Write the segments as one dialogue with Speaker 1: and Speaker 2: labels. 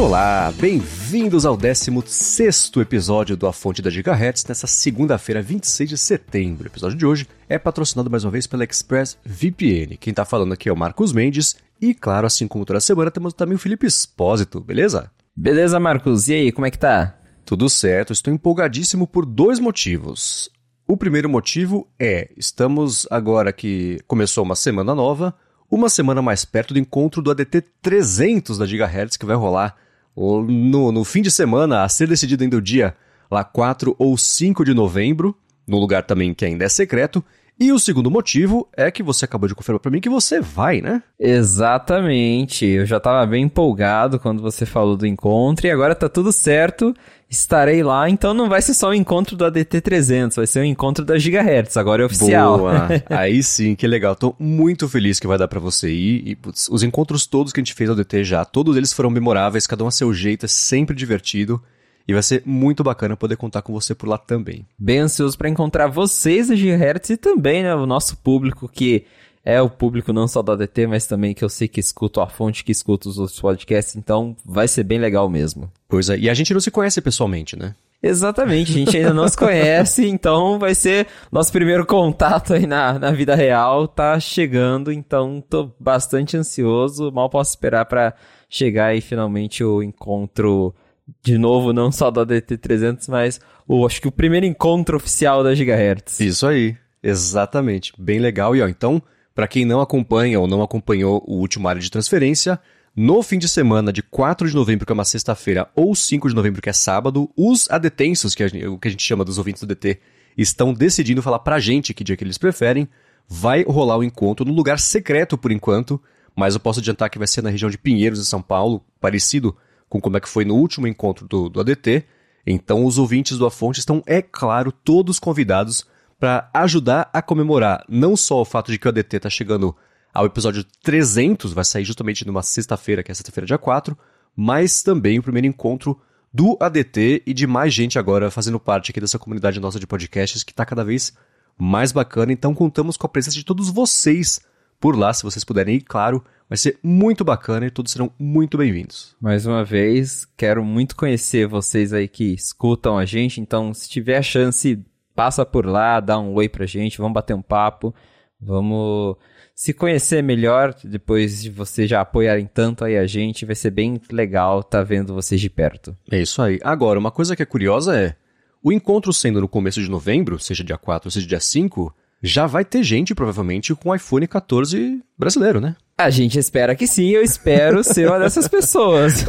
Speaker 1: Olá, bem-vindos ao 16 episódio do A Fonte da Gigahertz, nessa segunda-feira, 26 de setembro. O episódio de hoje é patrocinado mais uma vez pela Express VPN. Quem tá falando aqui é o Marcos Mendes e, claro, assim como toda semana, temos também o Felipe Espósito, beleza?
Speaker 2: Beleza, Marcos. E aí, como é que tá?
Speaker 1: Tudo certo, estou empolgadíssimo por dois motivos. O primeiro motivo é, estamos agora que começou uma semana nova, uma semana mais perto do encontro do ADT 300 da Gigahertz, que vai rolar no, no fim de semana, a ser decidido ainda o dia lá 4 ou 5 de novembro, no lugar também que ainda é secreto. E o segundo motivo é que você acabou de confirmar para mim que você vai, né?
Speaker 2: Exatamente. Eu já tava bem empolgado quando você falou do encontro e agora tá tudo certo. Estarei lá, então não vai ser só o encontro do ADT 300, vai ser o encontro da Gigahertz, agora é oficial.
Speaker 1: Boa. Aí sim, que legal. Tô muito feliz que vai dar para você ir. E putz, os encontros todos que a gente fez ao ADT já, todos eles foram memoráveis, cada um a seu jeito, é sempre divertido. E vai ser muito bacana poder contar com você por lá também.
Speaker 2: Bem ansioso para encontrar vocês da Gigahertz e também né, o nosso público que é o público não só da ADT, mas também que eu sei que escuta a fonte, que escuta os outros podcasts, então vai ser bem legal mesmo.
Speaker 1: Pois é, e a gente não se conhece pessoalmente, né?
Speaker 2: Exatamente, a gente ainda não se conhece, então vai ser nosso primeiro contato aí na, na vida real, tá chegando, então tô bastante ansioso, mal posso esperar para chegar aí finalmente o encontro de novo, não só da DT300, mas o, acho que o primeiro encontro oficial da Gigahertz.
Speaker 1: Isso aí, exatamente. Bem legal. E ó, então, para quem não acompanha ou não acompanhou o último área de transferência, no fim de semana de 4 de novembro, que é uma sexta-feira, ou 5 de novembro, que é sábado, os adetensos, que é o que a gente chama dos ouvintes do DT, estão decidindo falar pra gente que dia que eles preferem. Vai rolar o encontro no lugar secreto por enquanto, mas eu posso adiantar que vai ser na região de Pinheiros, em São Paulo, parecido com como é que foi no último encontro do, do ADT. Então, os ouvintes do A Fonte estão, é claro, todos convidados para ajudar a comemorar não só o fato de que o ADT está chegando ao episódio 300, vai sair justamente numa sexta-feira, que é sexta-feira, dia 4, mas também o primeiro encontro do ADT e de mais gente agora fazendo parte aqui dessa comunidade nossa de podcasts que está cada vez mais bacana. Então, contamos com a presença de todos vocês por lá, se vocês puderem ir, claro. Vai ser muito bacana e todos serão muito bem-vindos.
Speaker 2: Mais uma vez, quero muito conhecer vocês aí que escutam a gente, então se tiver a chance, passa por lá, dá um oi pra gente, vamos bater um papo, vamos se conhecer melhor depois de vocês já apoiarem tanto aí a gente, vai ser bem legal estar tá vendo vocês de perto.
Speaker 1: É isso aí. Agora, uma coisa que é curiosa é, o encontro sendo no começo de novembro, seja dia 4 seja dia 5, já vai ter gente, provavelmente, com iPhone 14 brasileiro, né?
Speaker 2: A gente espera que sim, eu espero ser uma dessas pessoas.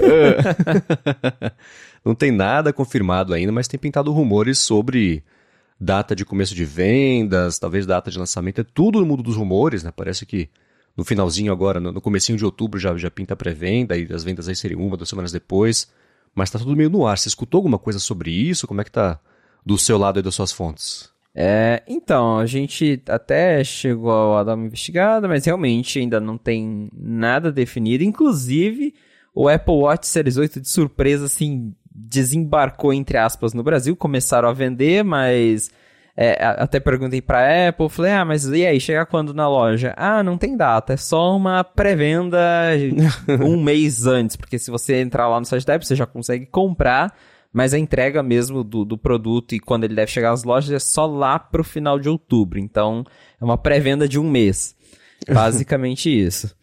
Speaker 1: Não tem nada confirmado ainda, mas tem pintado rumores sobre data de começo de vendas, talvez data de lançamento, é tudo no mundo dos rumores, né? Parece que no finalzinho agora, no comecinho de outubro já, já pinta pré-venda e as vendas aí seriam uma, duas semanas depois, mas tá tudo meio no ar. Você escutou alguma coisa sobre isso? Como é que tá do seu lado e das suas fontes?
Speaker 2: É, então, a gente até chegou a dar uma investigada, mas realmente ainda não tem nada definido. Inclusive, o Apple Watch Series 8 de surpresa, assim, desembarcou, entre aspas, no Brasil. Começaram a vender, mas é, até perguntei pra Apple, falei, ah, mas e aí, chega quando na loja? Ah, não tem data, é só uma pré-venda um mês antes, porque se você entrar lá no site da Apple, você já consegue comprar, mas a entrega mesmo do, do produto e quando ele deve chegar às lojas é só lá pro final de outubro. Então, é uma pré-venda de um mês. Basicamente isso.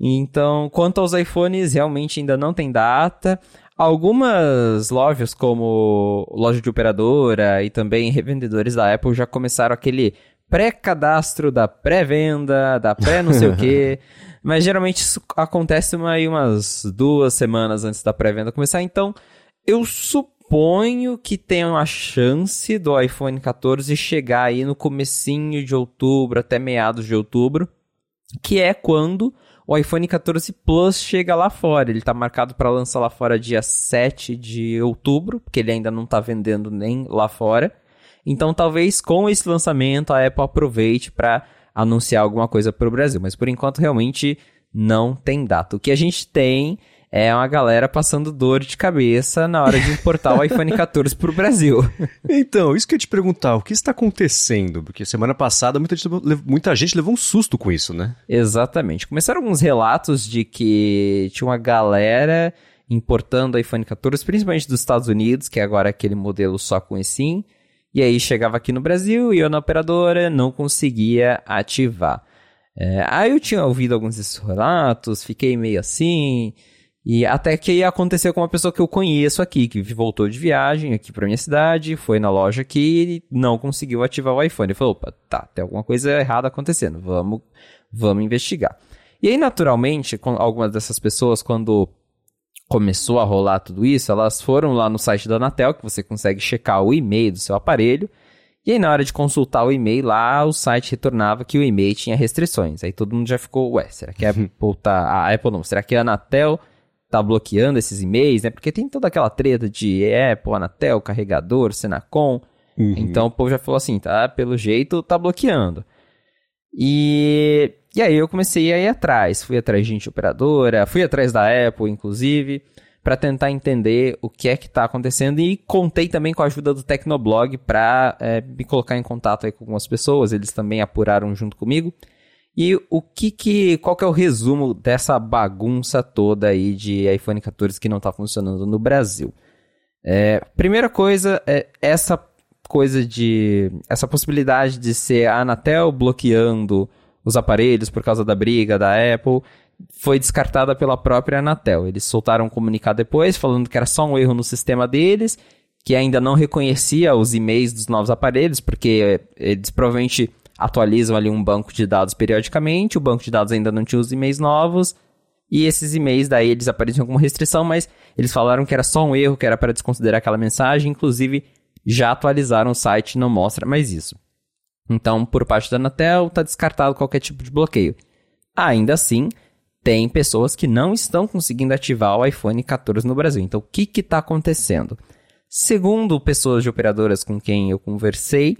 Speaker 2: Então, quanto aos iPhones, realmente ainda não tem data. Algumas lojas, como loja de operadora e também revendedores da Apple, já começaram aquele pré-cadastro da pré-venda, da pré não sei o quê. Mas geralmente isso acontece aí umas duas semanas antes da pré-venda começar. Então, eu suponho que tem uma chance do iPhone 14 chegar aí no comecinho de outubro, até meados de outubro, que é quando o iPhone 14 Plus chega lá fora. Ele está marcado para lançar lá fora dia 7 de outubro, porque ele ainda não está vendendo nem lá fora. Então, talvez com esse lançamento a Apple aproveite para anunciar alguma coisa para o Brasil, mas por enquanto realmente não tem data. O que a gente tem é uma galera passando dor de cabeça na hora de importar o iPhone 14 para o Brasil.
Speaker 1: Então, isso que eu ia te perguntar, o que está acontecendo? Porque semana passada muita gente, muita gente levou um susto com isso, né?
Speaker 2: Exatamente. Começaram alguns relatos de que tinha uma galera importando iPhone 14, principalmente dos Estados Unidos, que agora é aquele modelo só com eSIM. E aí chegava aqui no Brasil e eu na operadora não conseguia ativar. É, aí eu tinha ouvido alguns desses relatos, fiquei meio assim. E até que aconteceu com uma pessoa que eu conheço aqui, que voltou de viagem aqui pra minha cidade, foi na loja aqui e não conseguiu ativar o iPhone. Ele falou, opa, tá, tem alguma coisa errada acontecendo, vamos, vamos investigar. E aí, naturalmente, com algumas dessas pessoas, quando começou a rolar tudo isso, elas foram lá no site da Anatel, que você consegue checar o e-mail do seu aparelho, e aí na hora de consultar o e-mail lá, o site retornava que o e-mail tinha restrições. Aí todo mundo já ficou, ué, será que a Apple tá... A Apple não, será que a Anatel tá bloqueando esses e-mails, né? Porque tem toda aquela treta de Apple, Anatel, carregador, Senacom. Uhum. Então o povo já falou assim, tá, pelo jeito tá bloqueando. E, e aí eu comecei a ir atrás, fui atrás de gente operadora, fui atrás da Apple, inclusive, para tentar entender o que é que está acontecendo e contei também com a ajuda do Tecnoblog para é, me colocar em contato aí com algumas pessoas, eles também apuraram junto comigo. E o que que, qual que é o resumo dessa bagunça toda aí de iPhone 14 que não está funcionando no Brasil? É, primeira coisa é essa coisa de. essa possibilidade de ser a Anatel bloqueando os aparelhos por causa da briga da Apple foi descartada pela própria Anatel. Eles soltaram um comunicado depois falando que era só um erro no sistema deles, que ainda não reconhecia os e-mails dos novos aparelhos, porque eles provavelmente atualizam ali um banco de dados periodicamente, o banco de dados ainda não tinha os e-mails novos, e esses e-mails daí eles apareciam como restrição, mas eles falaram que era só um erro, que era para desconsiderar aquela mensagem, inclusive já atualizaram o site não mostra mais isso. Então, por parte da Anatel, está descartado qualquer tipo de bloqueio. Ainda assim, tem pessoas que não estão conseguindo ativar o iPhone 14 no Brasil. Então, o que está acontecendo? Segundo pessoas de operadoras com quem eu conversei,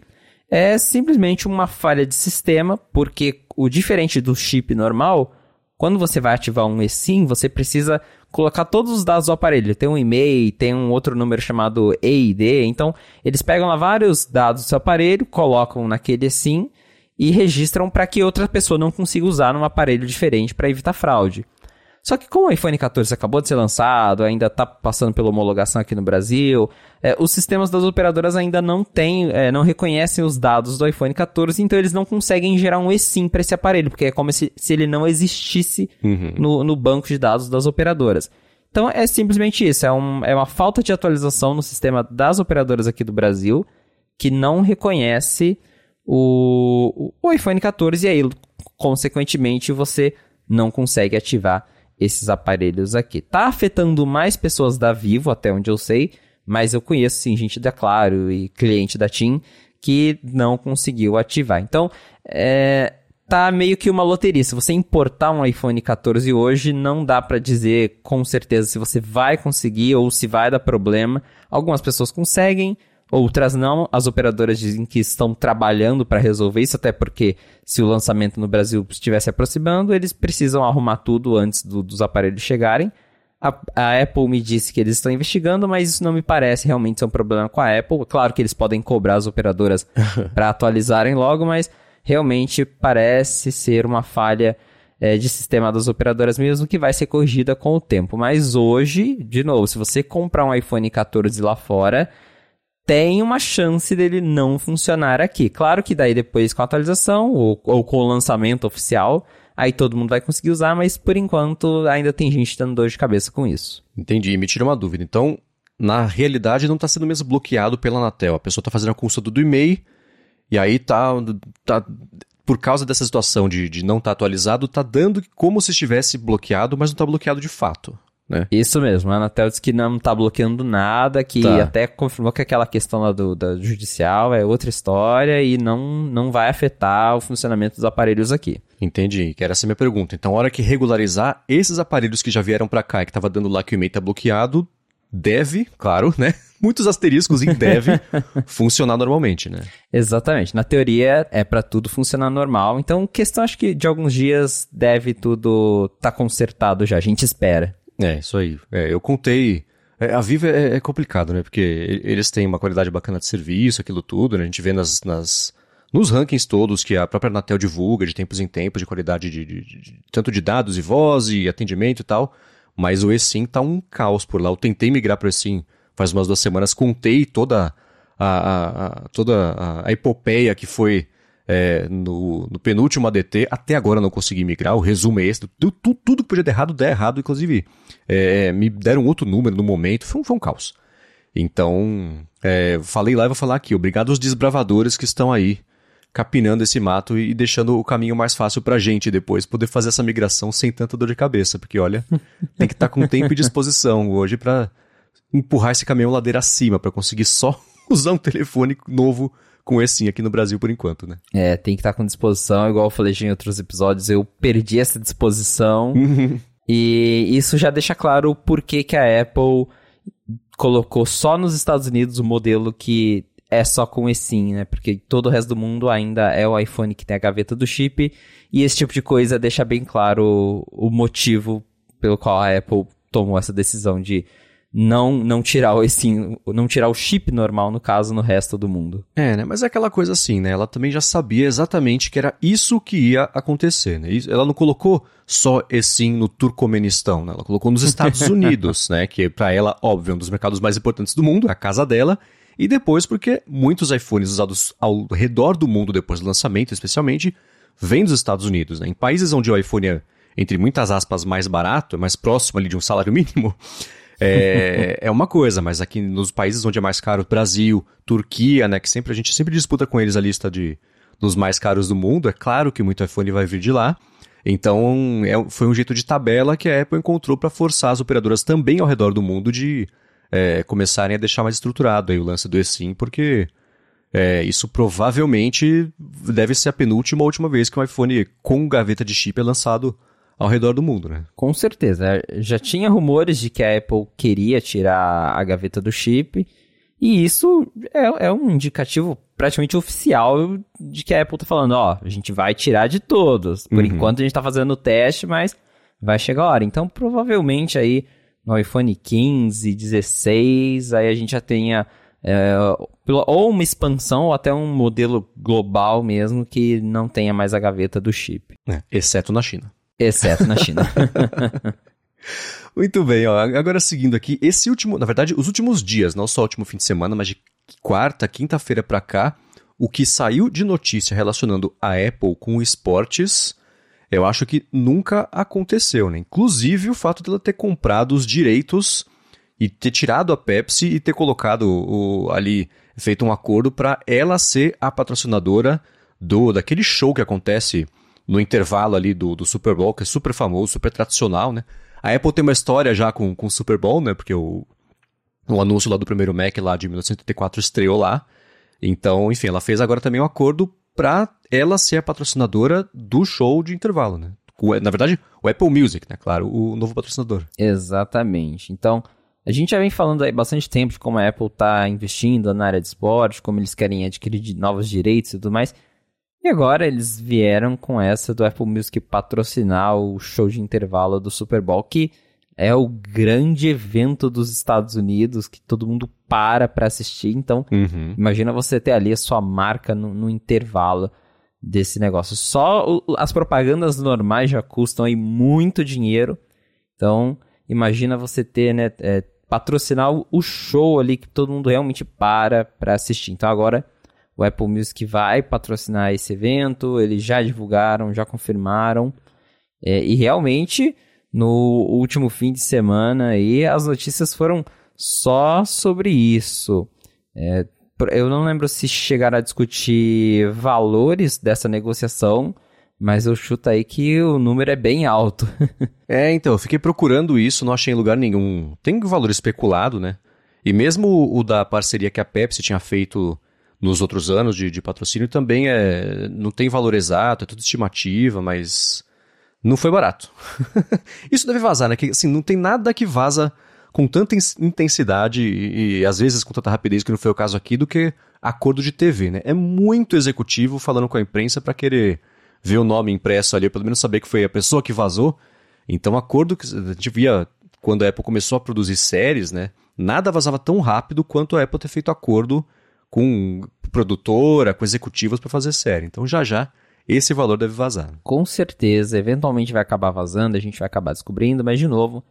Speaker 2: é simplesmente uma falha de sistema, porque o diferente do chip normal, quando você vai ativar um eSIM, você precisa colocar todos os dados do aparelho. Tem um e-mail, tem um outro número chamado EID. Então, eles pegam lá vários dados do seu aparelho, colocam naquele SIM e registram para que outra pessoa não consiga usar num aparelho diferente para evitar fraude. Só que como o iPhone 14 acabou de ser lançado, ainda está passando pela homologação aqui no Brasil, é, os sistemas das operadoras ainda não têm, é, não reconhecem os dados do iPhone 14, então eles não conseguem gerar um eSIM para esse aparelho, porque é como se, se ele não existisse uhum. no, no banco de dados das operadoras. Então é simplesmente isso, é, um, é uma falta de atualização no sistema das operadoras aqui do Brasil que não reconhece o, o iPhone 14 e aí, consequentemente, você não consegue ativar esses aparelhos aqui. Tá afetando mais pessoas da Vivo, até onde eu sei, mas eu conheço sim gente da Claro e cliente da TIM que não conseguiu ativar. Então, é, tá meio que uma loteria. Se você importar um iPhone 14 hoje, não dá para dizer com certeza se você vai conseguir ou se vai dar problema. Algumas pessoas conseguem, Outras não, as operadoras dizem que estão trabalhando para resolver isso, até porque se o lançamento no Brasil estivesse aproximando, eles precisam arrumar tudo antes do, dos aparelhos chegarem. A, a, Apple me disse que eles estão investigando, mas isso não me parece realmente ser um problema com a Apple. Claro que eles podem cobrar as operadoras para atualizarem logo, mas realmente parece ser uma falha é, de sistema das operadoras mesmo que vai ser corrigida com o tempo. Mas hoje, de novo, se você comprar um iPhone 14 lá fora tem uma chance dele não funcionar aqui. Claro que daí depois com a atualização ou, ou, com o lançamento oficial, aí todo mundo vai conseguir usar, mas por enquanto ainda tem gente dando dor de cabeça com isso.
Speaker 1: Entendi. Me tira uma dúvida. Então, na realidade, não está sendo mesmo bloqueado pela Anatel. A pessoa está fazendo a consulta do e-mail e aí tá, tá por causa dessa situação de, de não estar tá atualizado, tá dando como se estivesse bloqueado, mas não está bloqueado de fato né?
Speaker 2: Isso mesmo, a Anatel disse que não tá bloqueando nada, que tá. até confirmou que aquela questão lá do, da judicial é outra história e não, não vai afetar o funcionamento dos aparelhos aqui.
Speaker 1: Entendi, que era essa minha pergunta. Então, a hora que regularizar, esses aparelhos que já vieram para cá e que tava dando lá que o e-mail tá bloqueado, deve, claro, né? Muitos asteriscos em deve funcionar normalmente, né?
Speaker 2: Exatamente. Na teoria é para tudo funcionar normal. Então, questão acho que de alguns dias deve tudo tá consertado já. A gente espera.
Speaker 1: É, isso aí. É, eu contei. É, a Viva é, é, complicado, né? Porque eles têm uma qualidade bacana de serviço, aquilo tudo, né? A gente vê nas, nas, nos rankings todos que a própria Anatel divulga de tempos em tempos, de qualidade de, de, de, tanto de dados e voz e atendimento e tal. Mas o eSIM tá um caos por lá. Eu tentei migrar para o eSIM faz umas duas semanas, contei toda a, a, a toda a, a, epopeia que foi é, no, no, penúltimo ADT. Até agora não consegui migrar. O resumo é esse. Tudo, tudo, tudo que podia dar errado, der errado. Inclusive, é, me deram outro número no momento. Foi um, foi um caos. Então, é, falei lá e vou falar aqui. Obrigado aos desbravadores que estão aí capinando esse mato e deixando o caminho mais fácil pra gente depois poder fazer essa migração sem tanta dor de cabeça, porque olha, tem que estar tá com tempo e disposição hoje para empurrar esse caminhão ladeira acima para conseguir só usar um telefone novo com esse sim aqui no Brasil por enquanto, né?
Speaker 2: É, tem que estar tá com disposição, igual eu falei em outros episódios, eu perdi essa disposição e isso já deixa claro o porquê que a Apple colocou só nos Estados Unidos o modelo que é só com eSIM, né? Porque todo o resto do mundo ainda é o iPhone que tem a gaveta do chip. E esse tipo de coisa deixa bem claro o, motivo pelo qual a Apple tomou essa decisão de não não tirar o eSIM, não tirar o chip normal no caso no resto do mundo.
Speaker 1: É, né? Mas é aquela coisa assim, né? Ela também já sabia exatamente que era isso que ia acontecer, né? Ela não colocou só eSIM no Turcomenistão, né? Ela colocou nos Estados Unidos, né? Que para ela, óbvio, é um dos mercados mais importantes do mundo, a casa dela. E depois porque muitos iPhones usados ao redor do mundo depois do lançamento, especialmente, vêm dos Estados Unidos. Né? Em países onde o iPhone é, entre muitas aspas, mais barato, é mais próximo ali de um salário mínimo, é, é uma coisa, mas aqui nos países onde é mais caro, Brasil, Turquia, né, que sempre a gente sempre disputa com eles a lista de dos mais caros do mundo, é claro que muito iPhone vai vir de lá. Então, é, foi um jeito de tabela que a Apple encontrou para forçar as operadoras também ao redor do mundo de é, começarem a deixar mais estruturado aí o lance do eSIM, porque é, isso provavelmente deve ser a penúltima ou última vez que um iPhone com gaveta de chip é lançado ao redor do mundo, né?
Speaker 2: Com certeza. Já tinha rumores de que a Apple queria tirar a gaveta do chip, e isso é, é um indicativo praticamente oficial de que a Apple tá falando, ó, a gente vai tirar de todos. Por uhum. enquanto a gente tá fazendo o teste, mas vai chegar a hora. Então, provavelmente aí no iPhone 15, 16, aí a gente já tenha é, ou uma expansão ou até um modelo global mesmo que não tenha mais a gaveta do chip.
Speaker 1: É, exceto na China.
Speaker 2: Exceto na China.
Speaker 1: Muito bem, ó. agora seguindo aqui, esse último, na verdade, os últimos dias, não só o último fim de semana, mas de quarta, quinta-feira para cá, o que saiu de notícia relacionando a Apple com esportes eu acho que nunca aconteceu, né? Inclusive o fato dela ter comprado os direitos e ter tirado a Pepsi e ter colocado o, ali, feito um acordo para ela ser a patrocinadora do daquele show que acontece no intervalo ali do, do Super Bowl, que é super famoso, super tradicional, né? A Apple tem uma história já com, o Super Bowl, né? Porque o, o anúncio lá do primeiro Mac lá de 1984 estreou lá. Então, enfim, ela fez agora também um acordo para ela ser a patrocinadora do show de intervalo, né? Na verdade, o Apple Music, né? Claro, o novo patrocinador.
Speaker 2: Exatamente. Então, a gente já vem falando aí bastante tempo de como a Apple está investindo na área de esporte, como eles querem adquirir novos direitos e tudo mais. E agora eles vieram com essa do Apple Music patrocinar o show de intervalo do Super Bowl, que é o grande evento dos Estados Unidos que todo mundo para para assistir. Então, uhum. imagina você ter ali a sua marca no, no intervalo desse negócio. Só o, as propagandas normais já custam aí muito dinheiro. Então, imagina você ter, né, é, patrocinar o show ali que todo mundo realmente para para assistir. Então, agora o Apple Music vai patrocinar esse evento. Eles já divulgaram, já confirmaram. É, e realmente no último fim de semana e as notícias foram só sobre isso. É, eu não lembro se chegaram a discutir valores dessa negociação, mas eu chuto aí que o número é bem alto.
Speaker 1: é, então, eu fiquei procurando isso, não achei em lugar nenhum. Tem valor especulado, né? E mesmo o da parceria que a Pepsi tinha feito nos outros anos de, de patrocínio também é, não tem valor exato, é tudo estimativa, mas não foi barato. Isso deve vazar, né? Que, assim, não tem nada que vaza com tanta intensidade e, e, às vezes com tanta rapidez, que não foi o caso aqui, do que acordo de TV, né? É muito executivo falando com a imprensa para querer ver o nome impresso ali, pelo menos saber que foi a pessoa que vazou. Então, acordo que a gente via quando a Apple começou a produzir séries, né? Nada vazava tão rápido quanto a Apple ter feito acordo com produtora, com executivos para fazer série. Então, já já esse valor deve vazar.
Speaker 2: Com certeza, eventualmente vai acabar vazando, a gente vai acabar descobrindo, mas de novo,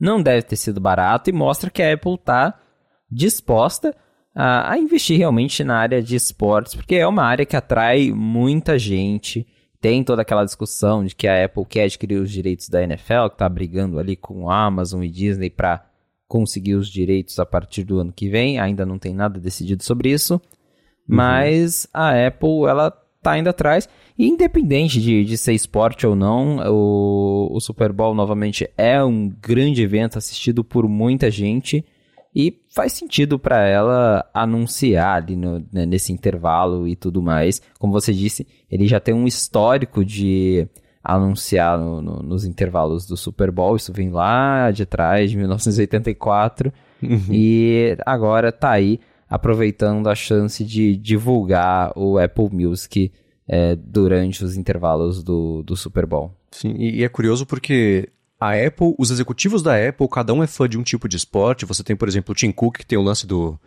Speaker 2: não deve ter sido barato e mostra que a Apple está disposta a, a, investir realmente na área de esportes, porque é uma área que atrai muita gente. Tem toda aquela discussão de que a Apple quer adquirir os direitos da NFL, que está brigando ali com Amazon e Disney para conseguir os direitos a partir do ano que vem. Ainda não tem nada decidido sobre isso. Uhum. Mas a Apple, ela tá indo atrás. E independente de, de ser esporte ou não, o, o Super Bowl novamente é um grande evento assistido por muita gente. E faz sentido para ela anunciar ali no, né, nesse intervalo e tudo mais. Como você disse, ele já tem um histórico de anunciar no, no, nos intervalos do Super Bowl. Isso vem lá de trás, de 1984. Uhum. E agora tá aí aproveitando a chance de divulgar o Apple Music é, durante os intervalos do, do Super Bowl.
Speaker 1: Sim, e, e é curioso porque a Apple, os executivos da Apple, cada um é fã de um tipo de esporte. Você tem, por exemplo, o Tim Cook, que tem o lance do,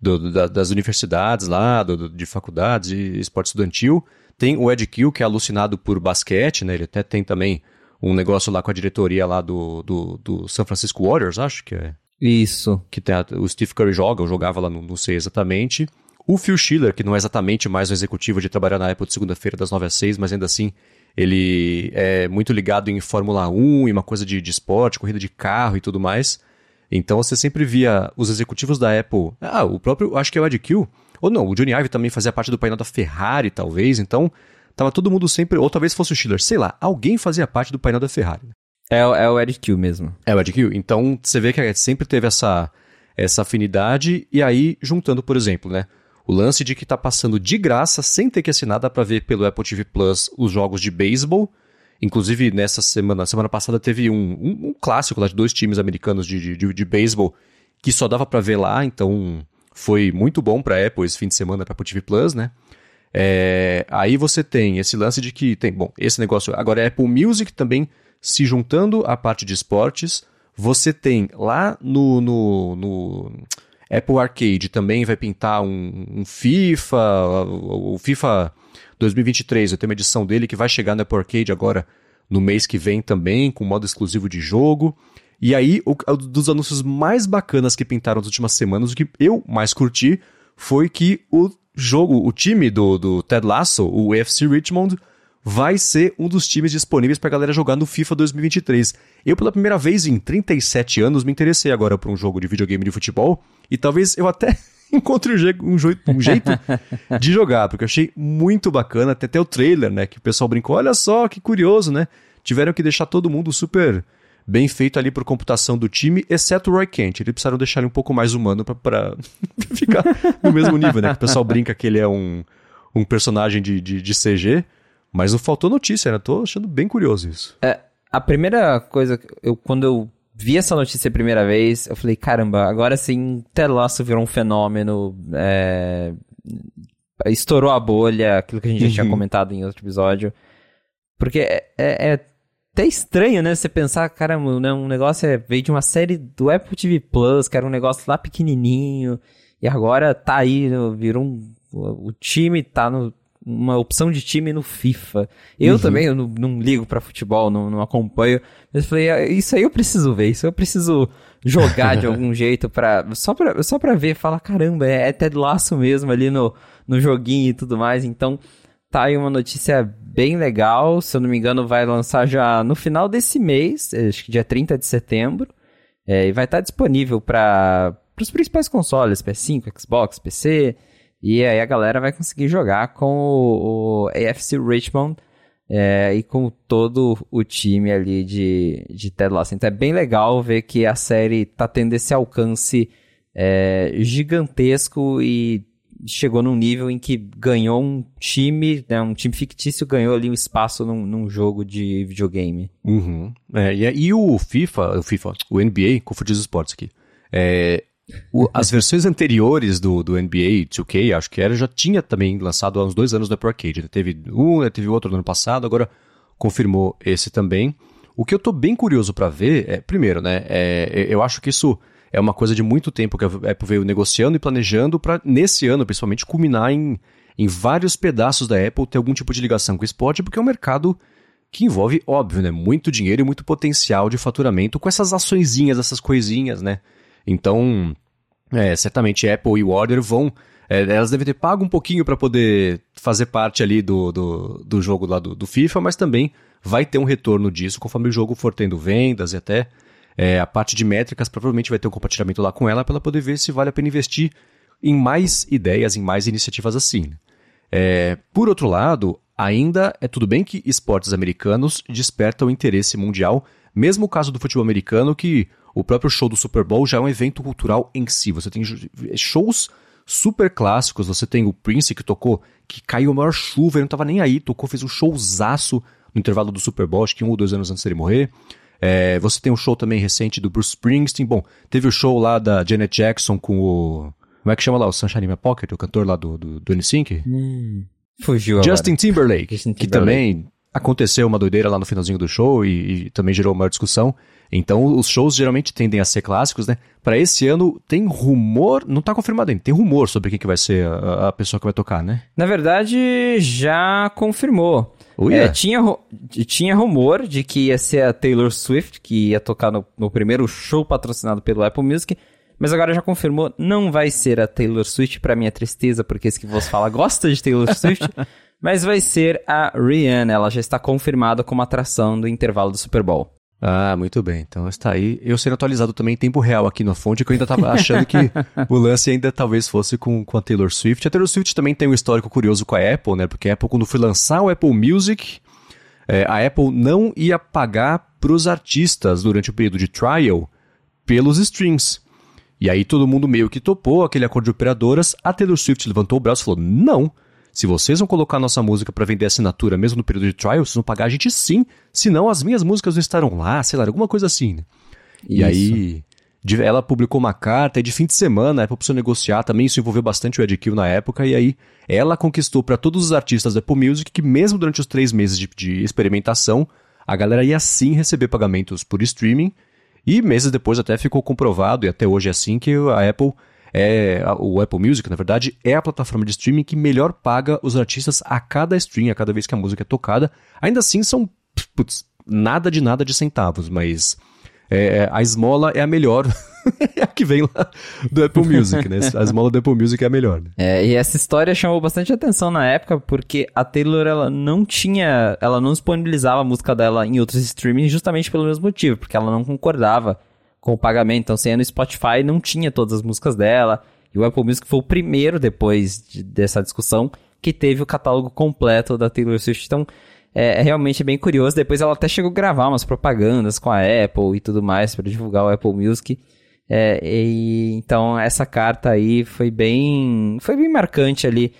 Speaker 1: do da, das universidades lá, do, de faculdades e esporte estudantil. Tem o Ed Kill, que é alucinado por basquete, né? Ele até tem também um negócio lá com a diretoria lá do, do, do San Francisco Warriors, acho que é.
Speaker 2: Isso.
Speaker 1: Que tem a, o Steve Curry joga, ou jogava lá, não, não sei exatamente. O Phil Schiller, que não é exatamente mais um executivo de trabalhar na Apple de segunda-feira das 9 às 6, mas ainda assim ele é muito ligado em Fórmula 1 e uma coisa de, de esporte, corrida de carro e tudo mais. Então você sempre via os executivos da Apple. Ah, o próprio, acho que é o Ed Kill. Ou não, o Johnny Ive também fazia parte do painel da Ferrari, talvez. Então tava todo mundo sempre. Ou talvez fosse o Schiller, sei lá, alguém fazia parte do painel da Ferrari.
Speaker 2: É, é o Ed Kill mesmo.
Speaker 1: É o Ed Kill. Então você vê que sempre teve essa, essa afinidade. E aí, juntando, por exemplo, né? O lance de que está passando de graça, sem ter que assinar, dá para ver pelo Apple TV Plus os jogos de beisebol. Inclusive, nessa semana, semana passada teve um, um, um clássico lá de dois times americanos de, de, de beisebol que só dava para ver lá, então foi muito bom para Apple esse fim de semana para Apple TV Plus, né? É, aí você tem esse lance de que tem, bom, esse negócio agora é Apple Music também se juntando à parte de esportes. Você tem lá no, no, no Apple Arcade também vai pintar um, um FIFA, o, FIFA 2023, eu tenho uma edição dele que vai chegar no Apple Arcade agora no mês que vem também, com modo exclusivo de jogo. E aí, o, dos anúncios mais bacanas que pintaram nas últimas semanas, o que eu mais curti foi que o jogo, o time do, do Ted Lasso, o FC Richmond, vai ser um dos times disponíveis para a galera jogar no FIFA 2023. Eu, pela primeira vez em 37 anos, me interessei agora por um jogo de videogame de futebol e talvez eu até encontre um, jeito, um jeito de jogar, porque eu achei muito bacana. Tem até o trailer, né? Que o pessoal brincou: olha só que curioso, né? Tiveram que deixar todo mundo super bem feito ali por computação do time, exceto o Roy Kent. Eles precisaram deixar ele um pouco mais humano para ficar no mesmo nível, né? Que o pessoal brinca que ele é um, um personagem de, de, de CG. Mas não faltou notícia, né? Tô achando bem curioso isso.
Speaker 2: É, a primeira coisa, eu, quando eu vi essa notícia a primeira vez, eu falei, caramba, agora sim, Ted Lasso virou um fenômeno, é, estourou a bolha, aquilo que a gente já tinha uhum. comentado em outro episódio. Porque é, é, é, até estranho, né? Você pensar, caramba, né, um negócio é, veio de uma série do Apple TV Plus, que era um negócio lá pequenininho, e agora tá aí, virou um, o time tá no uma opção de time no FIFA. Eu uhum. também eu não, não, ligo para futebol, não, não acompanho. Mas eu falei, ah, isso aí eu preciso ver, isso eu preciso jogar de algum jeito para só para só para ver, falar, caramba, é, é Ted Laço mesmo ali no, no joguinho e tudo mais. Então, tá aí uma notícia bem legal, se eu não me engano, vai lançar já no final desse mês, acho que dia 30 de setembro. É, e vai estar disponível para os principais consoles, PS5, Xbox, PC, e aí a galera vai conseguir jogar com o, o AFC Richmond é, e com todo o time ali de, de Ted Lasso. Então é bem legal ver que a série tá tendo esse alcance é, gigantesco e chegou num nível em que ganhou um time, né, um time fictício ganhou ali um espaço num, num jogo de videogame.
Speaker 1: Uhum. É, e, e, o FIFA, o FIFA, o NBA, confundi os esportes aqui. É, o, as versões anteriores do, do NBA 2K, acho que era, já tinha também lançado há uns dois anos no Apple Arcade. Né? Teve um, né? teve outro no ano passado, agora confirmou esse também. O que eu tô bem curioso para ver é, primeiro, né, é, eu acho que isso é uma coisa de muito tempo que a Apple veio negociando e planejando para nesse ano, principalmente, culminar em, em vários pedaços da Apple ter algum tipo de ligação com o esporte, porque é um mercado que envolve, óbvio, né, muito dinheiro e muito potencial de faturamento com essas açõezinhas, essas coisinhas, né? Então, é, certamente Apple e Warner vão é, elas devem ter pago um pouquinho para poder fazer parte ali do, do, do jogo lá do, do, FIFA, mas também vai ter um retorno disso conforme o jogo for tendo vendas e até é, a parte de métricas provavelmente vai ter um compartilhamento lá com ela para ela poder ver se vale a pena investir em mais ideias, em mais iniciativas assim. É, por outro lado, ainda é tudo bem que esportes americanos despertam interesse mundial, mesmo o caso do futebol americano, que o próprio show do Super Bowl já é um evento cultural em si. Você tem shows super clássicos. Você tem o Prince que tocou, que caiu a maior chuva, ele não tava nem aí, tocou, fez um showzaço no intervalo do Super Bowl, acho que um ou dois anos antes dele morrer. É, você tem um show também recente do Bruce Springsteen. Bom, teve o show lá da Janet Jackson com o. Como é que chama lá? O Sunshine in My Pocket, o cantor lá do, do, do NSYNC?
Speaker 2: Hum, fugiu
Speaker 1: Justin. Timberlake,
Speaker 2: Justin
Speaker 1: que
Speaker 2: Timberlake.
Speaker 1: também aconteceu uma doideira lá no finalzinho do show e, e também gerou uma discussão. Então, os shows geralmente tendem a ser clássicos, né? Para esse ano, tem rumor, não tá confirmado ainda, tem rumor sobre quem que vai ser a, a pessoa que vai tocar, né?
Speaker 2: Na verdade, já confirmou. É, tinha, tinha rumor de que ia ser a Taylor Swift, que ia tocar no, no primeiro show patrocinado pelo Apple Music, mas agora já confirmou, não vai ser a Taylor Swift, pra minha tristeza, porque esse que vos fala gosta de Taylor Swift, mas vai ser a Rihanna, ela já está confirmada como atração do intervalo do Super Bowl.
Speaker 1: Ah, muito bem. Então está aí. Eu sendo atualizado também em tempo real aqui na fonte, que eu ainda estava achando que o lance ainda talvez fosse com, com a Taylor Swift. A Taylor Swift também tem um histórico curioso com a Apple, né? Porque a Apple, quando foi lançar o Apple Music, é, a Apple não ia pagar para os artistas durante o período de trial pelos streams. E aí todo mundo meio que topou aquele acordo de operadoras. A Taylor Swift levantou o braço e falou: não. Se vocês vão colocar nossa música para vender assinatura mesmo no período de trial, vocês vão pagar a gente sim. Senão as minhas músicas não estarão lá, sei lá, alguma coisa assim. né? E aí ela publicou uma carta e de fim de semana a Apple precisou negociar. Também isso envolveu bastante o Ed Kill na época. E aí ela conquistou para todos os artistas da Apple Music que mesmo durante os três meses de, de experimentação, a galera ia sim receber pagamentos por streaming. E meses depois até ficou comprovado, e até hoje é assim, que a Apple é. O Apple Music, na verdade, é a plataforma de streaming que melhor paga os artistas a cada stream, a cada vez que a música é tocada. Ainda assim, são putz, nada de nada de centavos, mas é, a esmola é a melhor. é a que vem lá do Apple Music, né? A esmola do Apple Music é a melhor. Né?
Speaker 2: É, e essa história chamou bastante atenção na época, porque a Taylor, ela não tinha, ela não disponibilizava a música dela em outros streamings justamente pelo mesmo motivo, porque ela não concordava com o pagamento. Então, você ia no Spotify, não tinha todas as músicas dela, e o Apple Music foi o primeiro, depois de- dessa discussão, que teve o catálogo completo da Taylor Swift. Então, é, é realmente bem curioso. Depois ela até chegou a gravar umas propagandas com a Apple e tudo mais para divulgar o Apple Music. É, e, então essa carta aí foi bem, foi bem marcante ali.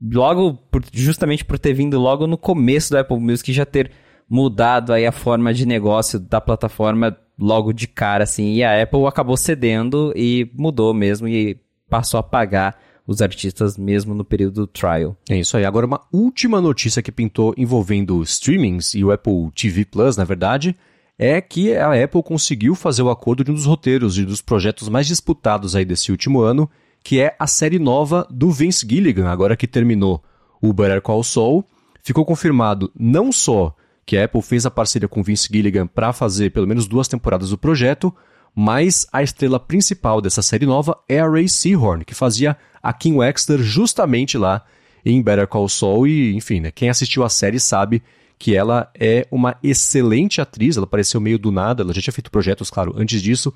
Speaker 2: Logo, por- justamente por ter vindo logo no começo do Apple Music já ter mudado aí a forma de negócio da plataforma logo de cara, assim. E a Apple acabou cedendo e mudou mesmo e passou a pagar os artistas mesmo no período do trial.
Speaker 1: É isso aí. Agora, uma última notícia que pintou envolvendo streamings e o Apple TV Plus, na verdade, é que a Apple conseguiu fazer o acordo de um dos roteiros e dos projetos mais disputados aí desse último ano, que é a série nova do Vince Gilligan, agora que terminou o Better Call Saul. Ficou confirmado não só que a Apple fez a parceria com Vince Gilligan para fazer pelo menos duas temporadas do projeto, mas a estrela principal dessa série nova é a Ray Seahorn, que fazia a Kim Wexter justamente lá em Better Call Saul e, enfim, né, quem assistiu a série sabe que ela é uma excelente atriz, ela apareceu meio do nada, ela já tinha feito projetos, claro, antes disso,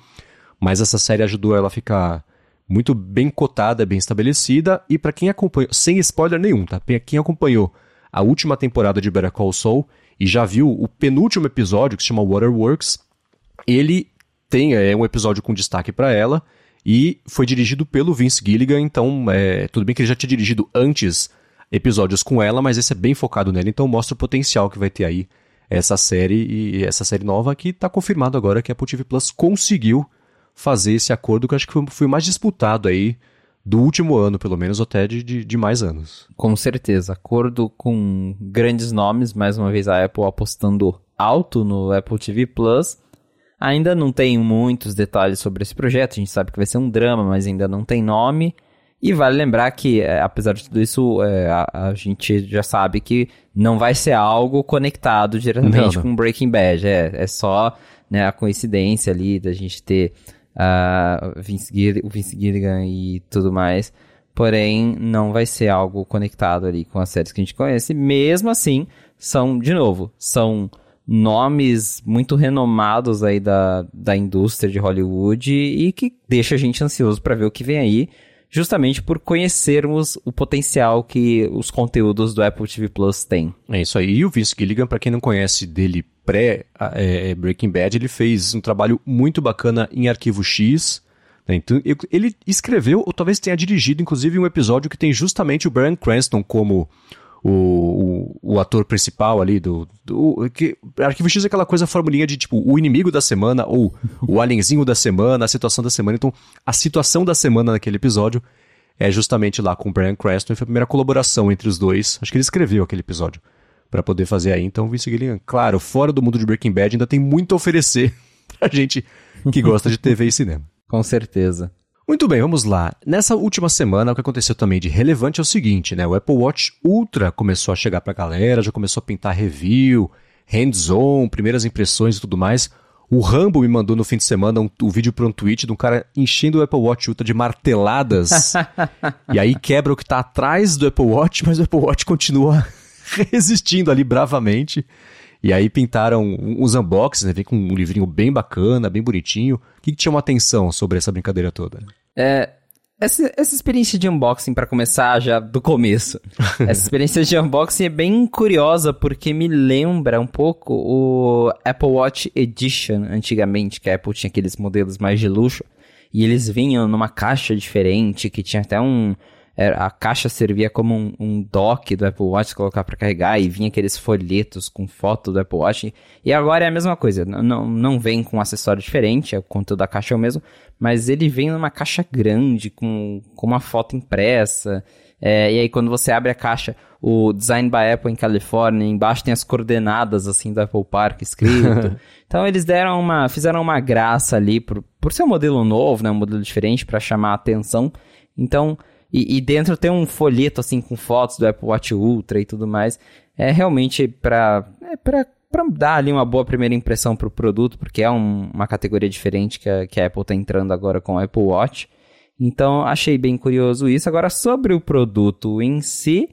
Speaker 1: mas essa série ajudou ela a ficar muito bem cotada, bem estabelecida, e para quem acompanhou, sem spoiler nenhum, tá? Quem acompanhou a última temporada de Better Call Saul e já viu o penúltimo episódio, que se chama Waterworks, ele tem é, um episódio com destaque para ela e foi dirigido pelo Vince Gilligan, então é, tudo bem que ele já tinha dirigido antes episódios com ela, mas esse é bem focado nela, então mostra o potencial que vai ter aí essa série e essa série nova que está confirmado agora que a Apple TV Plus conseguiu fazer esse acordo que acho que foi, foi mais disputado aí do último ano, pelo menos, ou até de, de, de mais anos.
Speaker 2: Com certeza. Acordo com grandes nomes, mais uma vez a Apple apostando alto no Apple TV Plus. Ainda não tem muitos detalhes sobre esse projeto, a gente sabe que vai ser um drama, mas ainda não tem nome. E vale lembrar que, é, apesar de tudo isso, é, a, a, gente já sabe que não vai ser algo conectado diretamente não, não. com Breaking Bad. É, é só né, a coincidência ali da gente ter uh, Vince o Vince Gilligan e tudo mais. Porém, não vai ser algo conectado ali com as séries que a gente conhece. Mesmo assim, são, de novo, são nomes muito renomados aí da, da indústria de Hollywood e que deixa a gente ansioso para ver o que vem aí, justamente por conhecermos o potencial que os conteúdos do Apple TV Plus têm.
Speaker 1: É isso aí. E o Vince Gilligan, para quem não conhece dele pré é, Breaking Bad, ele fez um trabalho muito bacana em Arquivo X. Né? Então, ele escreveu, ou talvez tenha dirigido, inclusive, um episódio que tem justamente o Brian Cranston como o, o, o, ator principal ali do, do. que, Arquivo X é aquela coisa formulinha de tipo o inimigo da semana ou o alienzinho da semana, a situação da semana. Então, a situação da semana naquele episódio é justamente lá com o Brian Cranston. Foi a primeira colaboração entre os dois. Acho que ele escreveu aquele episódio para poder fazer aí. Então, Vince Gilligan, claro, fora do mundo de Breaking Bad, ainda tem muito a oferecer pra gente que gosta de TV e cinema.
Speaker 2: Com certeza.
Speaker 1: Muito bem, vamos lá. Nessa última semana, o que aconteceu também de relevante é o seguinte, né? O Apple Watch Ultra começou a chegar pra galera, já começou a pintar review, hands-on, primeiras impressões e tudo mais. O Rambo me mandou no fim de semana um, um vídeo para um tweet de um cara enchendo o Apple Watch Ultra de marteladas. e aí quebra o que tá atrás do Apple Watch, mas o Apple Watch continua resistindo ali bravamente. E aí pintaram uns unboxings, né? Vem com um livrinho bem bacana, bem bonitinho. O que, que te chamou a atenção sobre essa brincadeira toda?
Speaker 2: É, essa, essa experiência de unboxing, para começar já do começo. essa experiência de unboxing é bem curiosa, porque me lembra um pouco o Apple Watch Edition, antigamente, que a Apple tinha aqueles modelos mais de luxo. E eles vinham numa caixa diferente, que tinha até um, a caixa servia como um, um dock do Apple Watch colocar para carregar e vinha aqueles folhetos com foto do Apple Watch. E agora é a mesma coisa, não, não vem com um acessório diferente, o conteúdo da caixa é o mesmo, mas ele vem numa caixa grande com, com uma foto impressa. É, e aí quando você abre a caixa, o Design by Apple em Califórnia, embaixo tem as coordenadas assim do Apple Park escrito. então eles deram uma, fizeram uma graça ali por, por ser um modelo novo, né, um modelo diferente para chamar a atenção. Então e, e, dentro tem um folheto, assim, com fotos do Apple Watch Ultra e tudo mais. É realmente para é pra, pra dar ali uma boa primeira impressão pro produto, porque é um, uma categoria diferente que a, que a Apple tá entrando agora com o Apple Watch. Então, achei bem curioso isso. Agora, sobre o produto em si,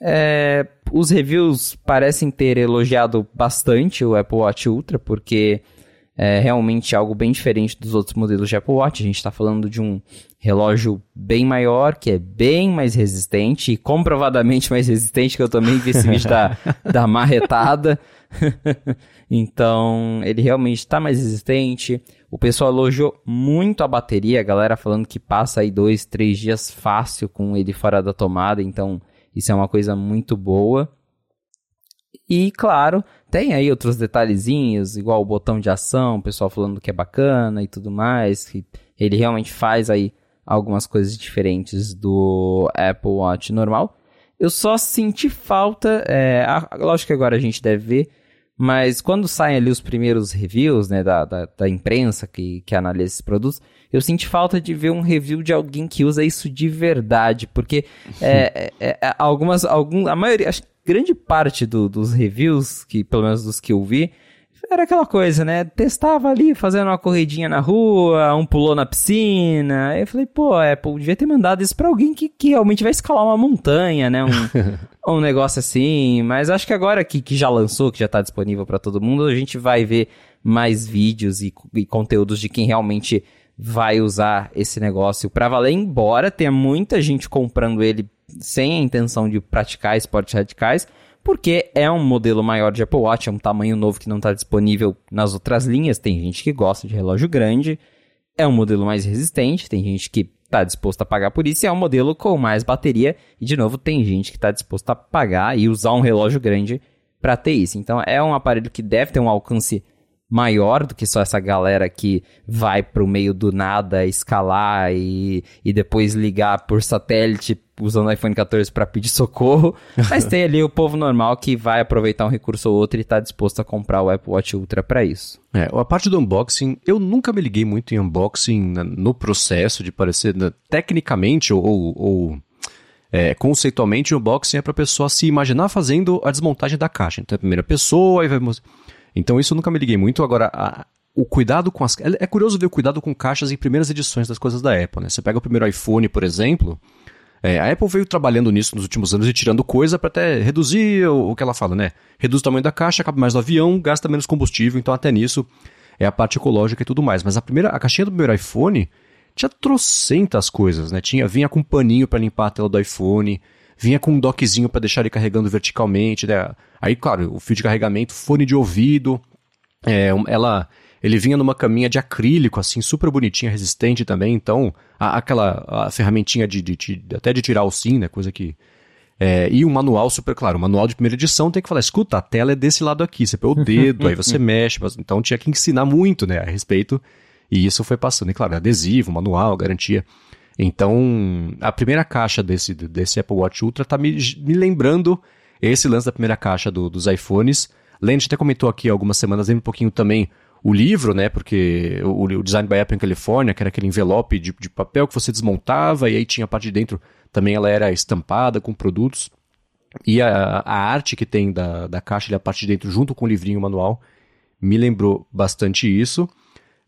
Speaker 2: é, os reviews parecem ter elogiado bastante o Apple Watch Ultra, porque é realmente algo bem diferente dos outros modelos de Apple Watch. A gente está falando de um relógio bem maior, que é bem mais resistente e comprovadamente mais resistente, que eu também vi esse vídeo da, da marretada. então, ele realmente está mais resistente. O pessoal elogiou muito a bateria, a galera falando que passa aí dois, três dias fácil com ele fora da tomada, então isso é uma coisa muito boa. E claro, tem aí outros detalhezinhos, igual o botão de ação, o pessoal falando que é bacana e tudo mais, que ele realmente faz aí algumas coisas diferentes do Apple Watch normal. Eu só senti falta, é, lógico que agora a gente deve ver, mas quando saem ali os primeiros reviews, né, da, da, da, imprensa que, que analisa esses produtos, eu senti falta de ver um review de alguém que usa isso de verdade, porque é, é, é, algumas, algum, a maioria, acho que grande parte do, dos reviews, que pelo menos dos que eu vi, era aquela coisa, né? Testava ali, fazendo uma corridinha na rua, um pulou na piscina. Aí eu falei, pô, Apple, devia ter mandado isso pra alguém que, que realmente vai escalar uma montanha, né? Um, um negócio assim. Mas acho que agora que, que já lançou, que já tá disponível para todo mundo, a gente vai ver mais vídeos e, e conteúdos de quem realmente vai usar esse negócio para valer, embora tenha muita gente comprando ele sem a intenção de praticar esportes radicais, porque é um modelo maior de Apple Watch, é um tamanho novo que não está disponível nas outras linhas. Tem gente que gosta de relógio grande, é um modelo mais resistente, tem gente que está disposto a pagar por isso, e é um modelo com mais bateria, e de novo, tem gente que está disposto a pagar e usar um relógio grande para ter isso. Então é um aparelho que deve ter um alcance maior do que só essa galera que vai para o meio do nada escalar e, e depois ligar por satélite usando o iPhone 14 para pedir socorro, mas tem ali o povo normal que vai aproveitar um recurso ou outro e está disposto a comprar o Apple Watch Ultra para isso.
Speaker 1: É, a parte do unboxing, eu nunca me liguei muito em unboxing no processo de parecer, tecnicamente ou, ou é, conceitualmente, o unboxing é para a pessoa se imaginar fazendo a desmontagem da caixa. Então, é a primeira pessoa, aí vai... Então, isso eu nunca me liguei muito. Agora, a, o cuidado com as. É, é curioso ver o cuidado com caixas em primeiras edições das coisas da Apple, né? Você pega o primeiro iPhone, por exemplo. É, a Apple veio trabalhando nisso nos últimos anos e tirando coisa para até reduzir o, o, que ela fala, né? Reduz o tamanho da caixa, cabe mais no avião, gasta menos combustível, então até nisso é a parte ecológica e tudo mais. Mas a primeira, a caixinha do primeiro iPhone tinha trocentas coisas, né? Tinha, vinha com um paninho para limpar a tela do iPhone, vinha com um dockzinho para deixar ele carregando verticalmente, né? Aí, claro, o fio de carregamento, fone de ouvido, é, ela ele vinha numa caminha de acrílico, assim, super bonitinha, resistente também. Então, a, aquela a ferramentinha de, de, de, até de tirar o sim, né? Coisa que. É, e um manual super claro. O manual de primeira edição tem que falar: escuta, a tela é desse lado aqui. Você põe o dedo, aí você mexe. Mas, então tinha que ensinar muito, né? A respeito. E isso foi passando. E claro, adesivo, manual, garantia. Então, a primeira caixa desse, desse Apple Watch Ultra tá me, me lembrando esse lance da primeira caixa do, dos iPhones. Lente até comentou aqui algumas semanas, lembra um pouquinho também o livro, né? Porque o, o Design by Apple em Califórnia, que era aquele envelope de, de, papel que você desmontava e aí tinha a parte de dentro também ela era estampada com produtos. E a, a arte que tem da, da caixa e a parte de dentro junto com o livrinho manual me lembrou bastante isso.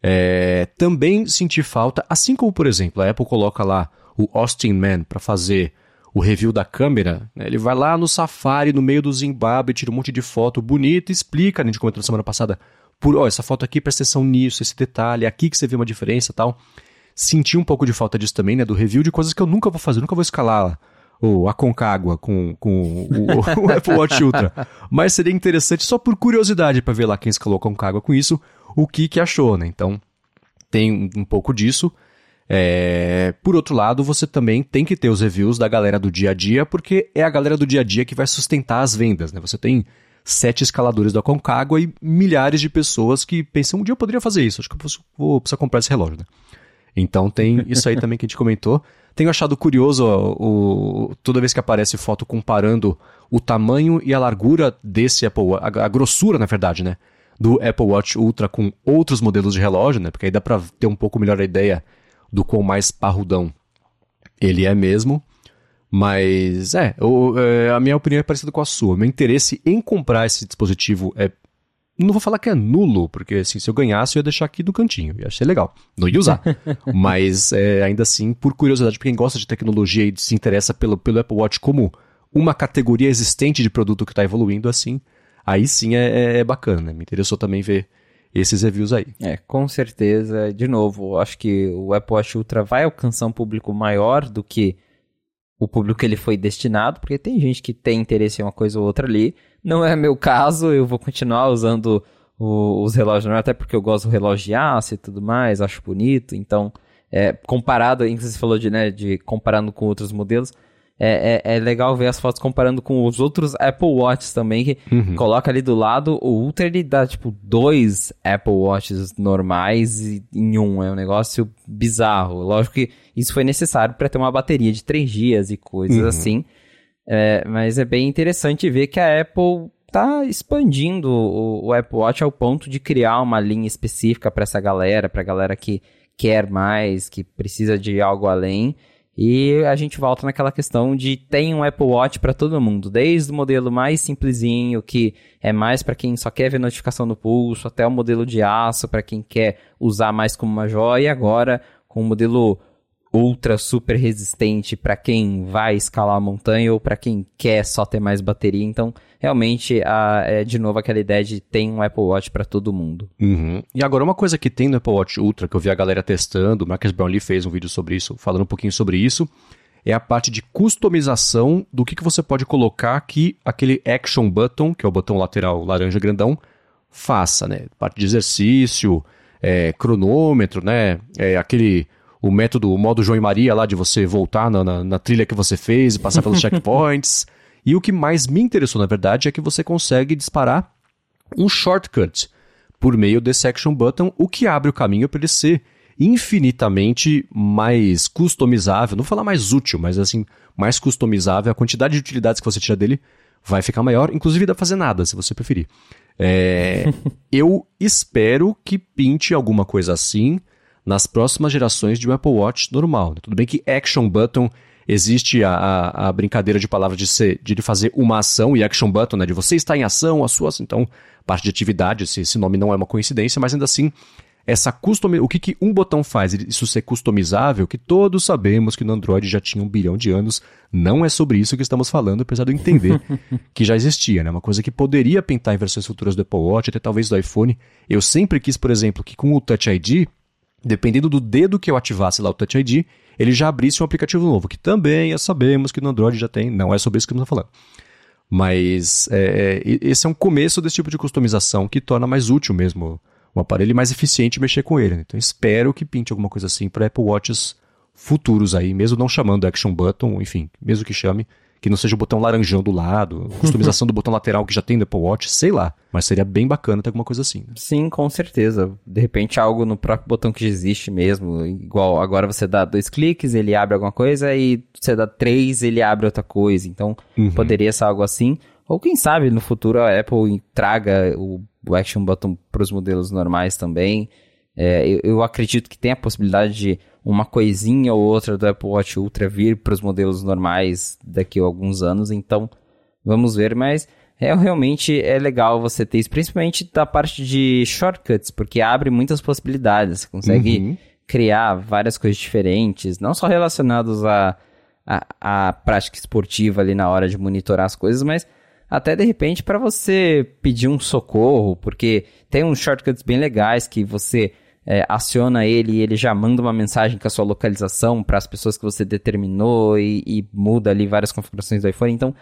Speaker 1: É, também senti falta, assim como, por exemplo, a Apple coloca lá o Austin Man para fazer o review da câmera, né? ele vai lá no Safari, no meio do Zimbábue, tira um monte de foto bonita, explica, né, a gente comentou na semana passada, por, ó, essa foto aqui presta atenção nisso, esse detalhe, aqui que você vê uma diferença tal. Senti um pouco de falta disso também, né? Do review de coisas que eu nunca vou fazer, nunca vou escalar ou a Concagua com, com o, o Apple Watch Ultra. Mas seria interessante, só por curiosidade, para ver lá quem escalou a Concagua com isso, o que que achou, né? Então, tem um pouco disso. É... Por outro lado, você também tem que ter os reviews da galera do dia a dia, porque é a galera do dia a dia que vai sustentar as vendas, né? Você tem sete escaladores da Concagua e milhares de pessoas que pensam, um dia eu poderia fazer isso, acho que eu vou precisar comprar esse relógio, né? Então tem isso aí também que a gente comentou. Tenho achado curioso o, toda vez que aparece foto comparando o tamanho e a largura desse Apple Watch, a, a, grossura, na verdade, né? Do Apple Watch Ultra com outros modelos de relógio, né? Porque aí dá pra ter um pouco melhor a ideia do quão mais parrudão ele é mesmo. Mas, é, é, a minha opinião é parecida com a sua. Meu interesse em comprar esse dispositivo é. Não vou falar que é nulo, porque assim, se eu ganhasse, eu ia deixar aqui no cantinho. Ia ser legal. Não ia usar. Mas, é, ainda assim, por curiosidade, para quem gosta de tecnologia e se interessa pelo, pelo Apple Watch como uma categoria existente de produto que está evoluindo assim, aí sim é, é, é bacana. Né? Me interessou também ver esses reviews aí.
Speaker 2: É, com certeza. De novo, acho que o Apple Watch Ultra vai alcançar um público maior do que o público que ele foi destinado, porque tem gente que tem interesse em uma coisa ou outra ali. Não é meu caso, eu vou continuar usando o, os relógios, até porque eu gosto do relógio de aço e tudo mais, acho bonito. Então, é, comparado, você falou de, né, de comparando com outros modelos, é, é, é, legal ver as fotos comparando com os outros Apple Watches também, que uhum. coloca ali do lado, o Ultra ele dá tipo dois Apple Watches normais em um, é um negócio bizarro. Lógico que isso foi necessário para ter uma bateria de três dias e coisas uhum. assim, é, mas é bem interessante ver que a Apple tá expandindo o, o Apple Watch ao ponto de criar uma linha específica para essa galera, para galera que quer mais, que precisa de algo além. E a gente volta naquela questão de tem um Apple Watch para todo mundo, desde o modelo mais simplesinho, que é mais para quem só quer ver notificação no pulso, até o modelo de aço para quem quer usar mais como uma joia, e agora com o modelo ultra super resistente para quem vai escalar a montanha ou para quem quer só ter mais bateria. Então, realmente, a, é de novo aquela ideia de tem um Apple Watch para todo mundo.
Speaker 1: Uhum. E agora, uma coisa que tem no Apple Watch Ultra, que eu vi a galera testando, o Marcus Brownlee fez um vídeo sobre isso, falando um pouquinho sobre isso, é a parte de customização do que, que você pode colocar que aquele Action Button, que é o botão lateral laranja grandão, faça, né? Parte de exercício, é, cronômetro, né? É, aquele o método, o modo João e Maria lá de você voltar na, na, na trilha que você fez e passar pelos checkpoints. E o que mais me interessou, na verdade, é que você consegue disparar um shortcut por meio desse action button, o que abre o caminho para ele ser infinitamente mais customizável, não vou falar mais útil, mas assim, mais customizável, a quantidade de utilidades que você tira dele vai ficar maior, inclusive dá pra fazer nada, se você preferir. É, eu espero que pinte alguma coisa assim nas próximas gerações de um Apple Watch normal. Tudo bem que Action Button existe a, a, a brincadeira de palavras de, ser, de fazer uma ação e Action Button, né, de você estar em ação, a sua, então, parte de atividade, esse, esse nome não é uma coincidência, mas ainda assim essa custom... o que, que um botão faz? Isso ser customizável, que todos sabemos que no Android já tinha um bilhão de anos. Não é sobre isso que estamos falando, apesar de eu entender que já existia, né? Uma coisa que poderia pintar em versões futuras do Apple Watch, até talvez do iPhone. Eu sempre quis, por exemplo, que com o Touch ID, dependendo do dedo que eu ativasse lá o Touch ID, ele já abrisse um aplicativo novo, que também já sabemos que no Android já tem. Não é sobre isso que estamos falando. Mas é, é esse é um começo desse tipo de customização que torna mais útil mesmo um aparelho mais eficiente mexer com ele. Né? Então espero que pinte alguma coisa assim para Apple Watches futuros aí, mesmo não chamando Action Button, enfim, mesmo que chame, que não seja o botão laranjão do lado, customização do botão lateral que já tem no Apple Watch, sei lá. Mas seria bem bacana ter alguma coisa assim. Né?
Speaker 2: Sim, com certeza. De repente algo no próprio botão que já existe mesmo. Igual agora você dá dois cliques, ele abre alguma coisa, e você dá três, ele abre outra coisa. Então uhum. poderia ser algo assim. Ou quem sabe no futuro a Apple traga o Action Button para os modelos normais também. É, eu, eu, acredito que tem a possibilidade de uma coisinha ou outra do Apple Watch Ultra vir para os modelos normais daqui a alguns anos, então vamos ver, mas é, realmente é legal você ter isso, principalmente da parte de shortcuts, porque abre muitas possibilidades, você consegue uhum. criar várias coisas diferentes, não só relacionadas à a, a, a prática esportiva ali na hora de monitorar as coisas, mas até de repente para você pedir um socorro, porque tem uns shortcuts bem legais que você é, aciona ele e ele já manda uma mensagem com a sua localização para as pessoas que você determinou e, e, muda ali várias configurações do iPhone. Então,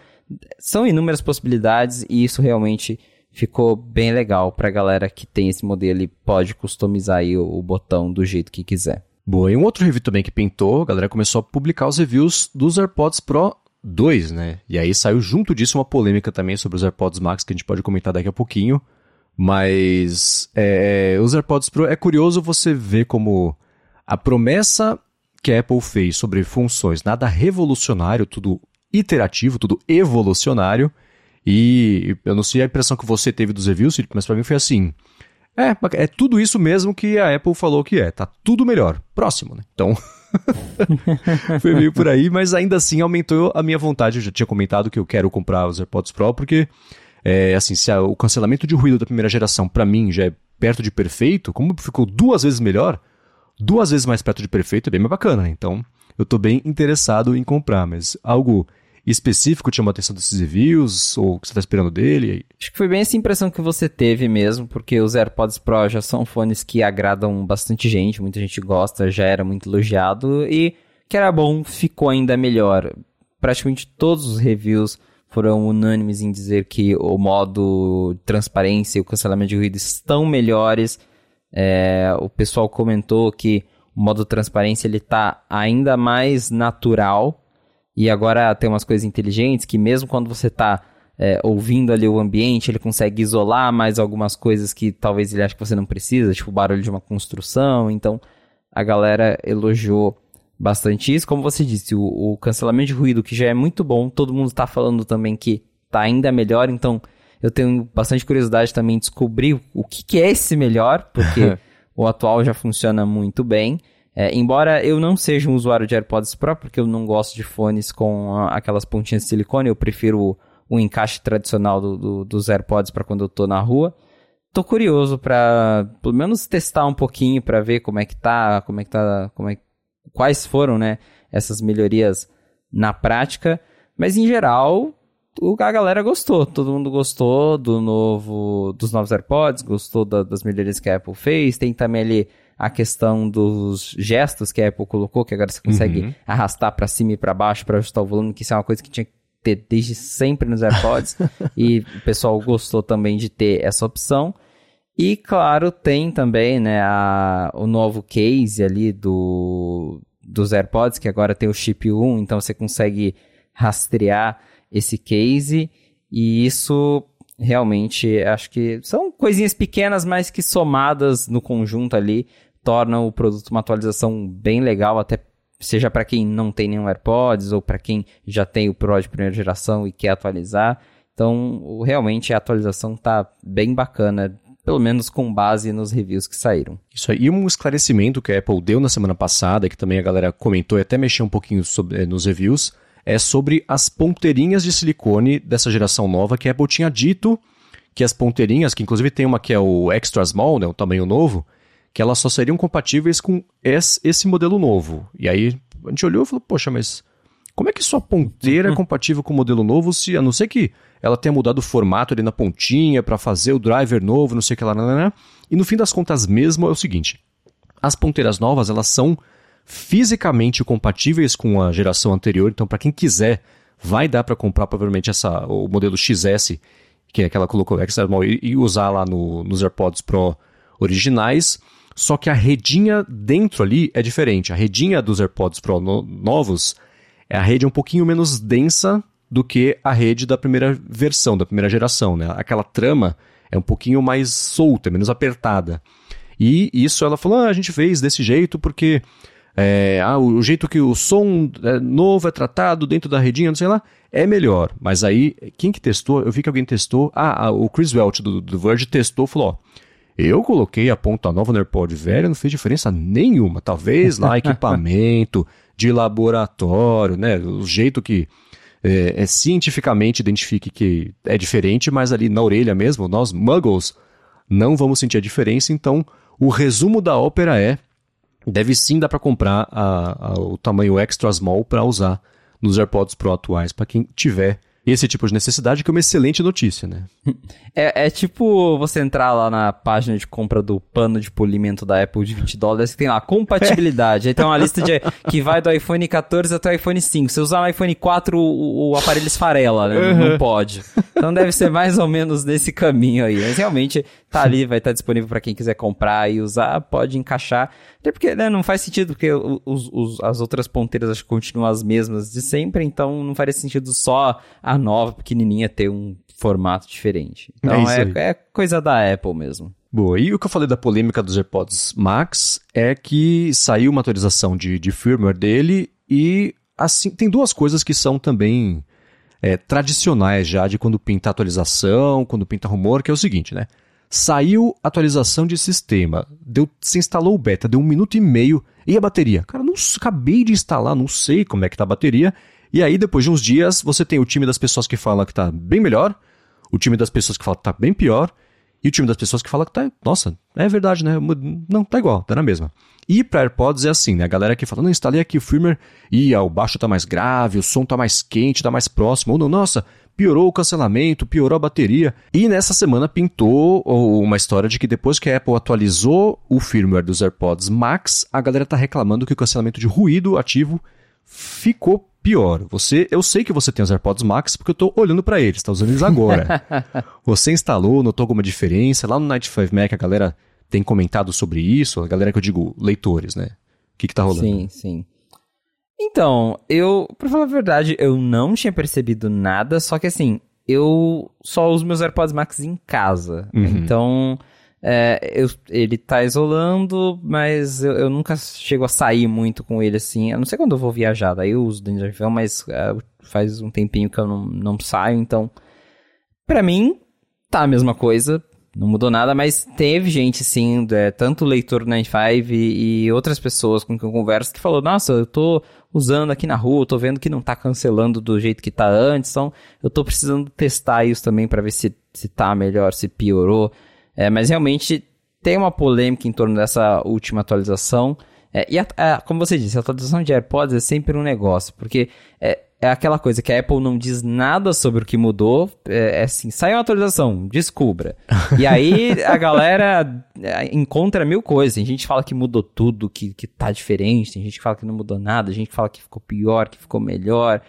Speaker 2: são inúmeras possibilidades e isso realmente ficou bem legal para a galera que tem esse modelo e pode customizar aí o, o botão do jeito que quiser.
Speaker 1: Boa, e um outro review também que pintou, a galera começou a publicar os reviews dos AirPods Pro 2, né? E aí saiu junto disso uma polêmica também sobre os AirPods Max que a gente pode comentar daqui a pouquinho. Mas é, os AirPods Pro é curioso você ver como a promessa que a Apple fez sobre funções, nada revolucionário, tudo iterativo, tudo evolucionário. E eu não sei a impressão que você teve dos reviews, mas para mim foi assim. É, é tudo isso mesmo que a Apple falou que é. Tá tudo melhor. Próximo, né? Então. Foi meio por aí, mas ainda assim aumentou a minha vontade. Eu já tinha comentado que eu quero comprar os AirPods Pro, porque, é, assim, se a, o cancelamento de ruído da primeira geração, para mim, já é perto de perfeito, como ficou duas vezes melhor, duas vezes mais perto de perfeito é bem mais bacana. Né? Então, eu tô bem interessado em comprar, mas algo específico te chamou a atenção desses reviews? Ou o que você está esperando dele?
Speaker 2: Acho que foi bem essa impressão que você teve mesmo, porque os AirPods Pro já são fones que agradam bastante gente, muita gente gosta, já era muito elogiado e que era bom, ficou ainda melhor. Praticamente todos os reviews foram unânimes em dizer que o modo transparência e o cancelamento de ruído estão melhores. É, o pessoal comentou que o modo transparência ele está ainda mais natural e agora tem umas coisas inteligentes que mesmo quando você está é, ouvindo ali o ambiente, ele consegue isolar mais algumas coisas que talvez ele ache que você não precisa, tipo o barulho de uma construção. Então a galera elogiou bastante isso. Como você disse, o, o cancelamento de ruído, que já é muito bom, todo mundo está falando também que está ainda melhor. Então eu tenho bastante curiosidade também em descobrir o que, que é esse melhor, porque o atual já funciona muito bem. É, embora eu não seja um usuário de AirPods Pro, porque eu não gosto de fones com aquelas pontinhas de silicone, eu prefiro o, o encaixe tradicional do, do, dos AirPods para quando eu tô na rua. Tô curioso para pelo menos testar um pouquinho para ver como é que tá, como é que tá, como é, quais foram, né, essas melhorias na prática, mas em geral a galera gostou, todo mundo gostou do novo, dos novos AirPods, gostou da, das melhorias que a Apple fez, tem também ali a questão dos gestos que a Apple colocou, que agora você consegue uhum. arrastar para cima e para baixo para ajustar o volume, que isso é uma coisa que tinha que ter desde sempre nos AirPods, e o pessoal gostou também de ter essa opção. E claro, tem também, né, a, o novo case ali do, dos AirPods, que agora tem o chip 1, então você consegue rastrear esse case, e isso realmente acho que são coisinhas pequenas, mas que somadas no conjunto ali torna o produto uma atualização bem legal, até seja para quem não tem nenhum AirPods ou para quem já tem o Pro de primeira geração e quer atualizar. Então, realmente a atualização tá bem bacana, pelo menos com base nos reviews que saíram.
Speaker 1: Isso aí, e um esclarecimento que a Apple deu na semana passada, que também a galera comentou e até mexeu um pouquinho sobre, eh, nos reviews, é sobre as ponteirinhas de silicone dessa geração nova, que a Apple tinha dito que as ponteirinhas, que inclusive tem uma que é o Extra Small, né, o tamanho novo, que elas só seriam compatíveis com esse modelo novo. E aí a gente olhou e falou, poxa, mas como é que sua ponteira é compatível com o modelo novo se, a não ser que ela tenha mudado o formato ali na pontinha para fazer o driver novo, não sei o que lá, não, não, não. E no fim das contas mesmo é o seguinte, as ponteiras novas, elas são fisicamente compatíveis com a geração anterior, então para quem quiser, vai dar para comprar provavelmente essa, o modelo XS, que é aquela que colocou e, e usar lá no, nos AirPods Pro originais, só que a redinha dentro ali é diferente. A redinha dos AirPods Pro no, novos é a rede um pouquinho menos densa do que a rede da primeira versão, da primeira geração. Né? Aquela trama é um pouquinho mais solta, menos apertada. E isso ela falou: ah, a gente fez desse jeito porque é, ah, o jeito que o som é, novo é tratado dentro da redinha, não sei lá, é melhor. Mas aí, quem que testou? Eu vi que alguém testou. Ah, ah o Chris Welch do, do Verge testou falou: ó, eu coloquei a ponta nova no AirPod velho, não fez diferença nenhuma. Talvez lá equipamento de laboratório, né? O jeito que é, é, cientificamente identifique que é diferente, mas ali na orelha mesmo, nós muggles não vamos sentir a diferença. Então, o resumo da ópera é deve sim dar para comprar a, a, o tamanho extra small para usar nos AirPods Pro atuais, para quem tiver esse tipo de necessidade, que é uma excelente notícia, né?
Speaker 2: É, é, tipo você entrar lá na página de compra do pano de polimento da Apple de 20 dólares, que tem lá compatibilidade. É. Aí tem uma lista de, que vai do iPhone 14 até o iPhone 5. Se usar o iPhone 4, o, o aparelho esfarela, né? Uhum. Não pode. Então deve ser mais ou menos nesse caminho aí. Mas realmente tá ali, vai estar disponível para quem quiser comprar e usar, pode encaixar. Até porque né, não faz sentido, porque os, os, as outras ponteiras acho que continuam as mesmas de sempre, então não faria sentido só a nova pequenininha ter um formato diferente. Então é, é, é, coisa da Apple mesmo.
Speaker 1: Boa, e o que eu falei da polêmica dos AirPods Max é que saiu uma atualização de, de firmware dele e assim tem duas coisas que são também é, tradicionais já de quando pinta atualização, quando pinta rumor, que é o seguinte, né? Saiu atualização de sistema, deu, se instalou o beta, deu um minuto e meio, e a bateria? Cara, não acabei de instalar, não sei como é que tá a bateria, e aí, depois de uns dias, você tem o time das pessoas que fala que tá bem melhor, o time das pessoas que fala que tá bem pior, e o time das pessoas que fala que tá, nossa, é verdade, né? Não, tá igual, tá na mesma. E para AirPods é assim, né? A galera que fala, não, instalei aqui o firmware e ah, o baixo tá mais grave, o som tá mais quente, tá mais próximo, ou não, nossa, piorou o cancelamento, piorou a bateria. E nessa semana pintou uma história de que depois que a Apple atualizou o firmware dos AirPods Max, a galera tá reclamando que o cancelamento de ruído ativo ficou pior. Você, eu sei que você tem os AirPods Max porque eu estou olhando para eles, está usando eles agora. você instalou, notou alguma diferença? Lá no Night 5 Mac a galera tem comentado sobre isso, a galera que eu digo leitores, né? O que que tá rolando?
Speaker 2: Sim, sim. Então, eu, pra falar a verdade, eu não tinha percebido nada, só que assim, eu só uso meus AirPods Max em casa. Uhum. Então, é, eu, ele tá isolando, mas eu, eu, nunca chego a sair muito com ele assim. Eu não sei quando eu vou viajar, daí eu uso dentro de avião, mas é, faz um tempinho que eu não, não saio, então. Pra mim, tá a mesma coisa, não mudou nada, mas teve gente, sim, é, tanto o leitor 95 e, e outras pessoas com quem eu converso que falou: Nossa, eu tô usando aqui na rua, tô vendo que não tá cancelando do jeito que tá antes, então eu tô precisando testar isso também para ver se, se tá melhor, se piorou. É, mas realmente tem uma polêmica em torno dessa última atualização. É, e a, a, como você disse, a atualização de AirPods é sempre um negócio, porque é, é aquela coisa que a Apple não diz nada sobre o que mudou. É, é assim, sai uma atualização, descubra. E aí a galera é, encontra mil coisas. Tem gente que fala que mudou tudo, que, que tá diferente. Tem gente que fala que não mudou nada. Tem gente que fala que ficou pior, que ficou melhor.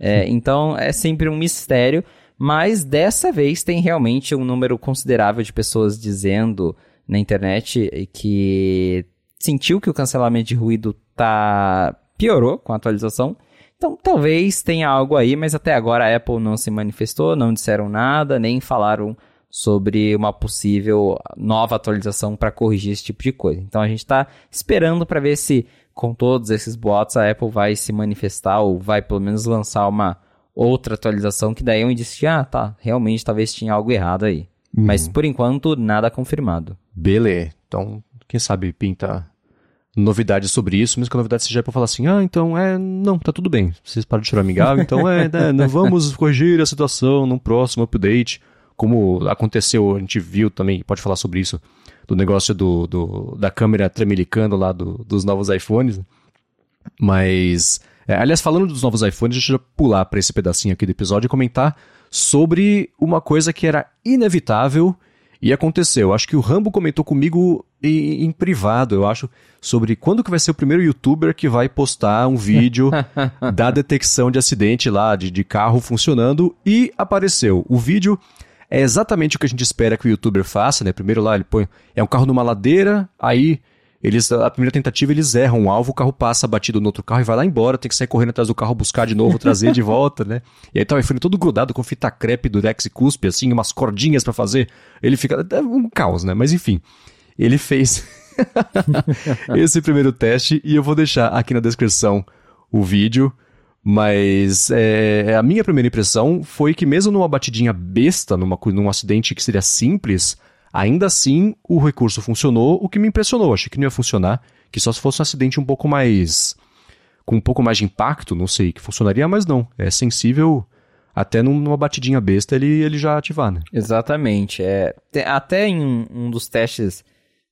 Speaker 2: É, então é sempre um mistério. Mas dessa vez tem realmente um número considerável de pessoas dizendo na internet que sentiu que o cancelamento de ruído tá piorou com a atualização. Então talvez tenha algo aí, mas até agora a Apple não se manifestou, não disseram nada, nem falaram sobre uma possível nova atualização para corrigir esse tipo de coisa. Então a gente está esperando para ver se com todos esses boatos a Apple vai se manifestar ou vai pelo menos lançar uma outra atualização que daí é um indício de, ah, tá, realmente talvez tinha algo errado aí. Uhum. Mas por enquanto nada confirmado.
Speaker 1: Beleza. Então, quem sabe pinta novidades sobre isso, mesmo que a novidade seja para falar assim, ah, então é, não, tá tudo bem, vocês param de chorar amigável, então é, né, vamos corrigir a situação num próximo update, como aconteceu, a gente viu também, pode falar sobre isso, do negócio do, do da câmera tremelicando lá do, dos novos iPhones, mas, é, aliás, falando dos novos iPhones, deixa eu pular para esse pedacinho aqui do episódio e comentar sobre uma coisa que era inevitável e aconteceu. Acho que o Rambo comentou comigo em, em, privado, eu acho, sobre quando que vai ser o primeiro youtuber que vai postar um vídeo da detecção de acidente lá, de, de carro funcionando, e apareceu. O vídeo é exatamente o que a gente espera que o youtuber faça, né? Primeiro lá ele põe. É um carro numa ladeira, aí eles, a primeira tentativa eles erram o alvo, o carro passa batido no outro carro e vai lá embora, tem que sair correndo atrás do carro, buscar de novo, trazer de volta, né? E aí tá o iPhone todo grudado com fita crepe, durex e cuspe, assim, umas cordinhas para fazer. Ele fica é um caos, né? Mas enfim, ele fez esse primeiro teste e eu vou deixar aqui na descrição o vídeo. Mas é, a minha primeira impressão foi que mesmo numa batidinha besta, numa, num acidente que seria simples, Ainda assim, o recurso funcionou, o que me impressionou. Achei que não ia funcionar, que só se fosse um acidente um pouco mais. com um pouco mais de impacto, não sei, que funcionaria, mas não. É sensível até numa batidinha besta ele, ele já ativar, né?
Speaker 2: Exatamente. É, até em um dos testes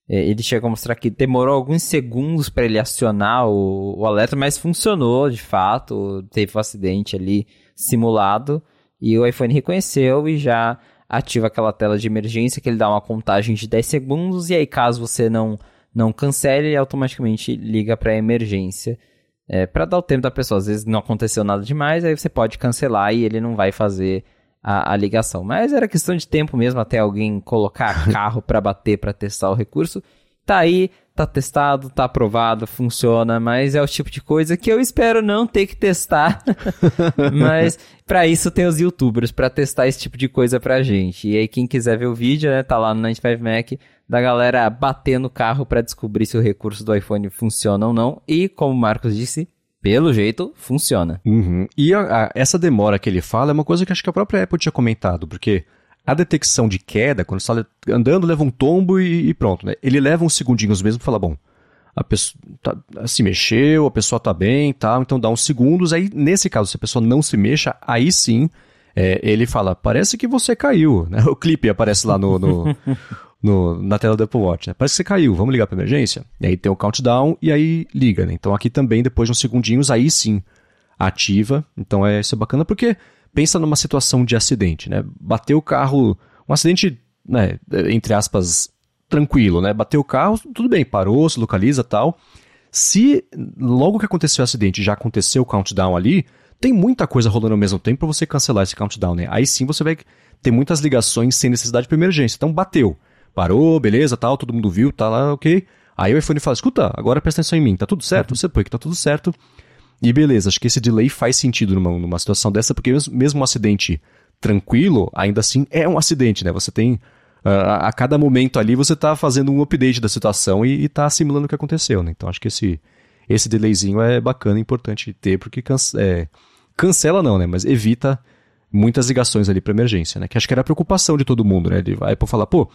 Speaker 2: é, ele chegou a mostrar que demorou alguns segundos para ele acionar o, o, alerta, mas funcionou de fato. Teve um acidente ali simulado e o iPhone reconheceu e já ativa aquela tela de emergência que ele dá uma contagem de 10 segundos e aí caso você não não cancele, ele automaticamente liga para emergência. É, para dar o tempo da pessoa, às vezes não aconteceu nada demais, aí você pode cancelar e ele não vai fazer a, a ligação. Mas era questão de tempo mesmo até alguém colocar carro para bater para testar o recurso. Tá aí, tá testado, tá aprovado, funciona, mas é o tipo de coisa que eu espero não ter que testar. mas para isso tem os youtubers para testar esse tipo de coisa pra gente. E aí quem quiser ver o vídeo, né, tá lá no 95Mac da galera batendo o carro para descobrir se o recurso do iPhone funciona ou não. E como o Marcos disse, pelo jeito, funciona.
Speaker 1: Uhum. E a, a, essa demora que ele fala é uma coisa que acho que a própria Apple tinha comentado, porque a detecção de queda, quando você está andando, leva um tombo e, e, pronto, né? Ele leva uns segundinhos mesmo para falar, bom, a pessoa tá, se mexeu, a pessoa está bem tal, então dá uns segundos. Aí, nesse caso, se a pessoa não se mexa, aí sim é, ele fala, parece que você caiu, né? O clipe aparece lá no, no, no, na tela do Apple Watch, né? Parece que você caiu, vamos ligar para emergência? E aí tem o countdown e aí liga, né? Então aqui também, depois de uns segundinhos, aí sim ativa. Então é, isso é bacana porque pensa numa situação de acidente, né? Bateu o carro, um acidente, né, entre aspas, tranquilo, né? Bateu o carro, tudo bem, parou, se localiza tal. Se logo que aconteceu o acidente já aconteceu o countdown ali, tem muita coisa rolando ao mesmo tempo para você cancelar esse countdown, né? Aí sim você vai ter muitas ligações sem necessidade de emergência. Então bateu, parou, beleza, tal, todo mundo viu, tá lá, ok. Aí o iPhone fala, escuta, agora presta atenção em mim, tá tudo certo? Uhum. Você põe que tá tudo certo. E beleza, acho que esse delay faz sentido numa, numa situação dessa, porque mesmo um acidente tranquilo, ainda assim é um acidente, né? Você tem. Uh, a cada momento ali você está fazendo um update da situação e, está assimilando o que aconteceu, né? Então acho que esse, esse delayzinho é bacana, importante ter, porque é, cancela não, né? Mas evita muitas ligações ali para emergência, né? Que acho que era a preocupação de todo mundo, né? De, a Apple falar, pô,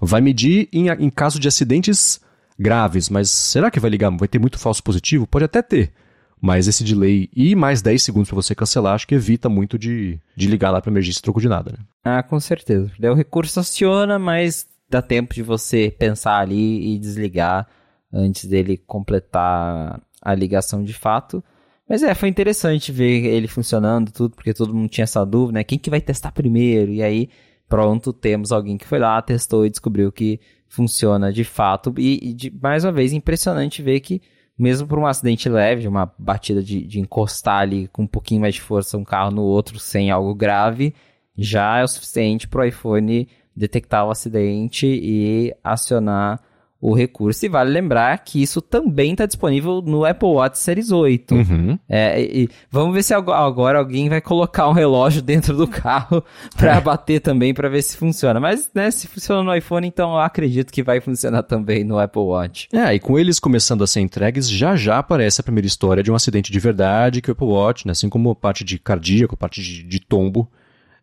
Speaker 1: vai medir em, em caso de acidentes graves, mas será que vai ligar? Vai ter muito falso positivo? Pode até ter. Mas esse delay e mais 10 segundos para você cancelar, acho que evita muito de, de ligar lá para emergência troco de nada, né?
Speaker 2: Ah, com certeza. Daí o recurso aciona, mas dá tempo de você pensar ali e desligar antes dele completar a ligação de fato. Mas é, foi interessante ver ele funcionando tudo, porque todo mundo tinha essa dúvida, né? Quem que vai testar primeiro? E aí, pronto, temos alguém que foi lá, testou e descobriu que funciona de fato. E, e de, mais uma vez, impressionante ver que mesmo por um acidente leve, uma batida de, de encostar ali com um pouquinho mais de força um carro no outro sem algo grave, já é o suficiente para o iPhone detectar o acidente e acionar o recurso. E vale lembrar que isso também está disponível no Apple Watch Series 8.
Speaker 1: Uhum.
Speaker 2: É, e, vamos ver se agora alguém vai colocar um relógio dentro do carro para é. bater também para ver se funciona. Mas, né, se funciona no iPhone, então eu acredito que vai funcionar também no Apple Watch.
Speaker 1: É, e com eles começando a ser entregues, já já aparece a primeira história de um acidente de verdade que o Apple Watch, né, assim como a parte de cardíaco, a parte de, de tombo,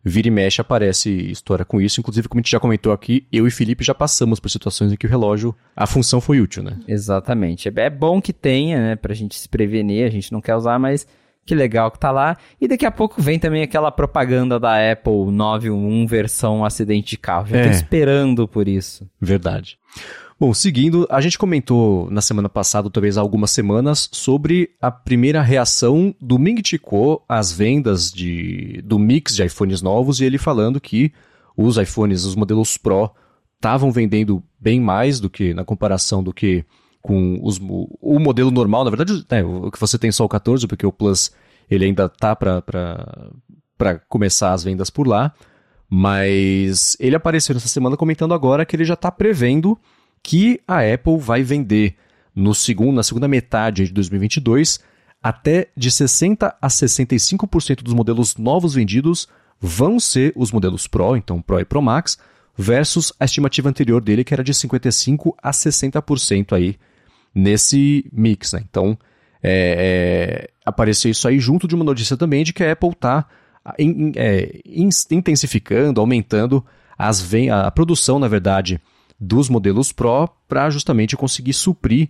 Speaker 1: vira e mexe aparece história com isso. Inclusive, como a gente já comentou aqui, eu e Felipe já passamos por situações em que o relógio, a função foi útil, né?
Speaker 2: Exatamente. É bom que tenha, né, pra gente se prevenir, a gente não quer usar, mas que legal que tá lá. E daqui a pouco vem também aquela propaganda da Apple 911 versão acidente de carro. Já é. tô esperando por isso.
Speaker 1: Verdade. Bom, seguindo, a gente comentou na semana passada, talvez há algumas semanas, sobre a primeira reação do Ming Chi Kuo às vendas de, do mix de iPhones novos e ele falando que os iPhones, os modelos Pro, estavam vendendo bem mais do que na comparação do que com os, o modelo normal. Na verdade, né, o que você tem só o 14, porque o Plus ele ainda tá para começar as vendas por lá. Mas ele apareceu nessa semana comentando agora que ele já está prevendo que a Apple vai vender no segundo, na segunda metade de 2022 até de 60 a 65% dos modelos novos vendidos vão ser os modelos Pro, então Pro e Pro Max, versus a estimativa anterior dele que era de 55 a 60% aí nesse mix, né? Então é, é, apareceu isso aí junto de uma notícia também de que a Apple está é, intensificando, aumentando as a produção, na verdade, dos modelos Pro para justamente conseguir suprir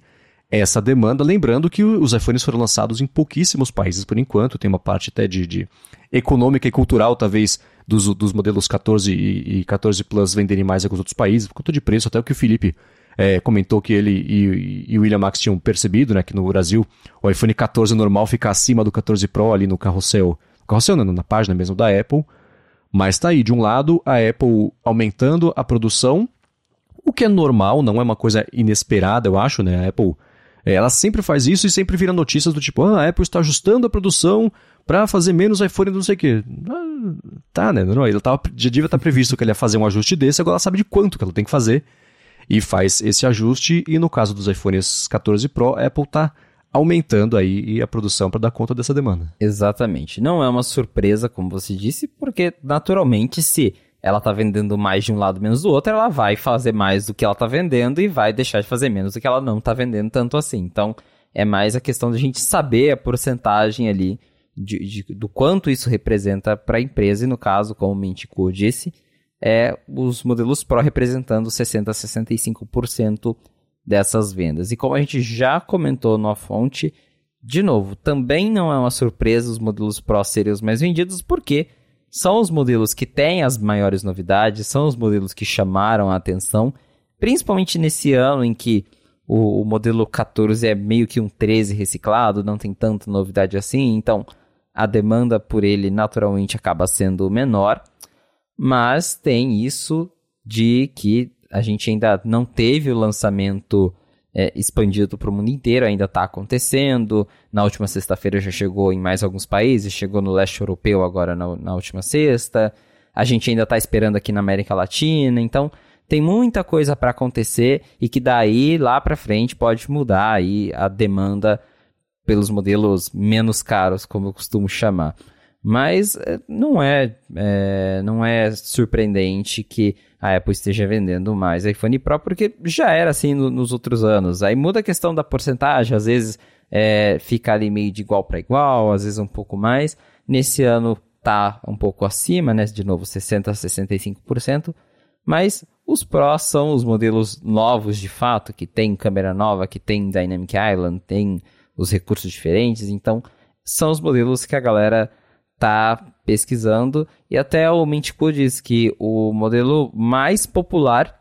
Speaker 1: essa demanda. Lembrando que os iPhones foram lançados em pouquíssimos países por enquanto, tem uma parte até de, de econômica e cultural, talvez, dos, dos modelos 14 e, e 14 Plus venderem mais que os outros países, por conta de preço, até o que o Felipe é, comentou que ele e, o William Max tinham percebido, né, que no Brasil o iPhone 14 normal fica acima do 14 Pro ali no carrossel, carrossel não, na página mesmo da Apple, mas tá aí, de um lado, a Apple aumentando a produção o que é normal, não é uma coisa inesperada, eu acho, né? A Apple, é, ela sempre faz isso e sempre vira notícias do tipo, ah, a Apple está ajustando a produção para fazer menos iPhone não sei o quê. Ah, tá, né? Não, ele tava, já devia estar previsto que ele ia fazer um ajuste desse, agora ela sabe de quanto que ela tem que fazer e faz esse ajuste. E no caso dos iPhones 14 Pro, a Apple está aumentando aí a produção para dar conta dessa demanda.
Speaker 2: Exatamente. Não é uma surpresa, como você disse, porque naturalmente se ela tá vendendo mais de um lado menos do outro, ela vai fazer mais do que ela tá vendendo e vai deixar de fazer menos do que ela não tá vendendo tanto assim. Então, é mais a questão de a gente saber a porcentagem ali de, de, do quanto isso representa para a empresa, e no caso, como o Mintico disse, é os modelos Pro representando 60% a 65% dessas vendas. E como a gente já comentou na fonte, de novo, também não é uma surpresa os modelos Pro serem os mais vendidos, porque são os modelos que têm as maiores novidades, são os modelos que chamaram a atenção, principalmente nesse ano em que o, o, modelo 14 é meio que um 13 reciclado, não tem tanta novidade assim, então a demanda por ele naturalmente acaba sendo menor, mas tem isso de que a gente ainda não teve o lançamento é, expandido para o mundo inteiro, ainda está acontecendo. Na última sexta-feira já chegou em mais alguns países, chegou no leste europeu agora na, na última sexta. A gente ainda está esperando aqui na América Latina, então tem muita coisa para acontecer e que daí lá para frente pode mudar aí a demanda pelos modelos menos caros, como eu costumo chamar. Mas é, não é, é, não é surpreendente que a Apple esteja vendendo mais iPhone Pro, porque já era assim no, nos outros anos. Aí muda a questão da porcentagem, às vezes é, fica ali meio de igual para igual, às vezes um pouco mais. Nesse ano tá um pouco acima, né? De novo, 60% a 65%. Mas os Pro são os modelos novos de fato, que tem câmera nova, que tem Dynamic Island, tem os recursos diferentes. Então, são os modelos que a galera tá pesquisando e até o Mintico diz que o modelo mais popular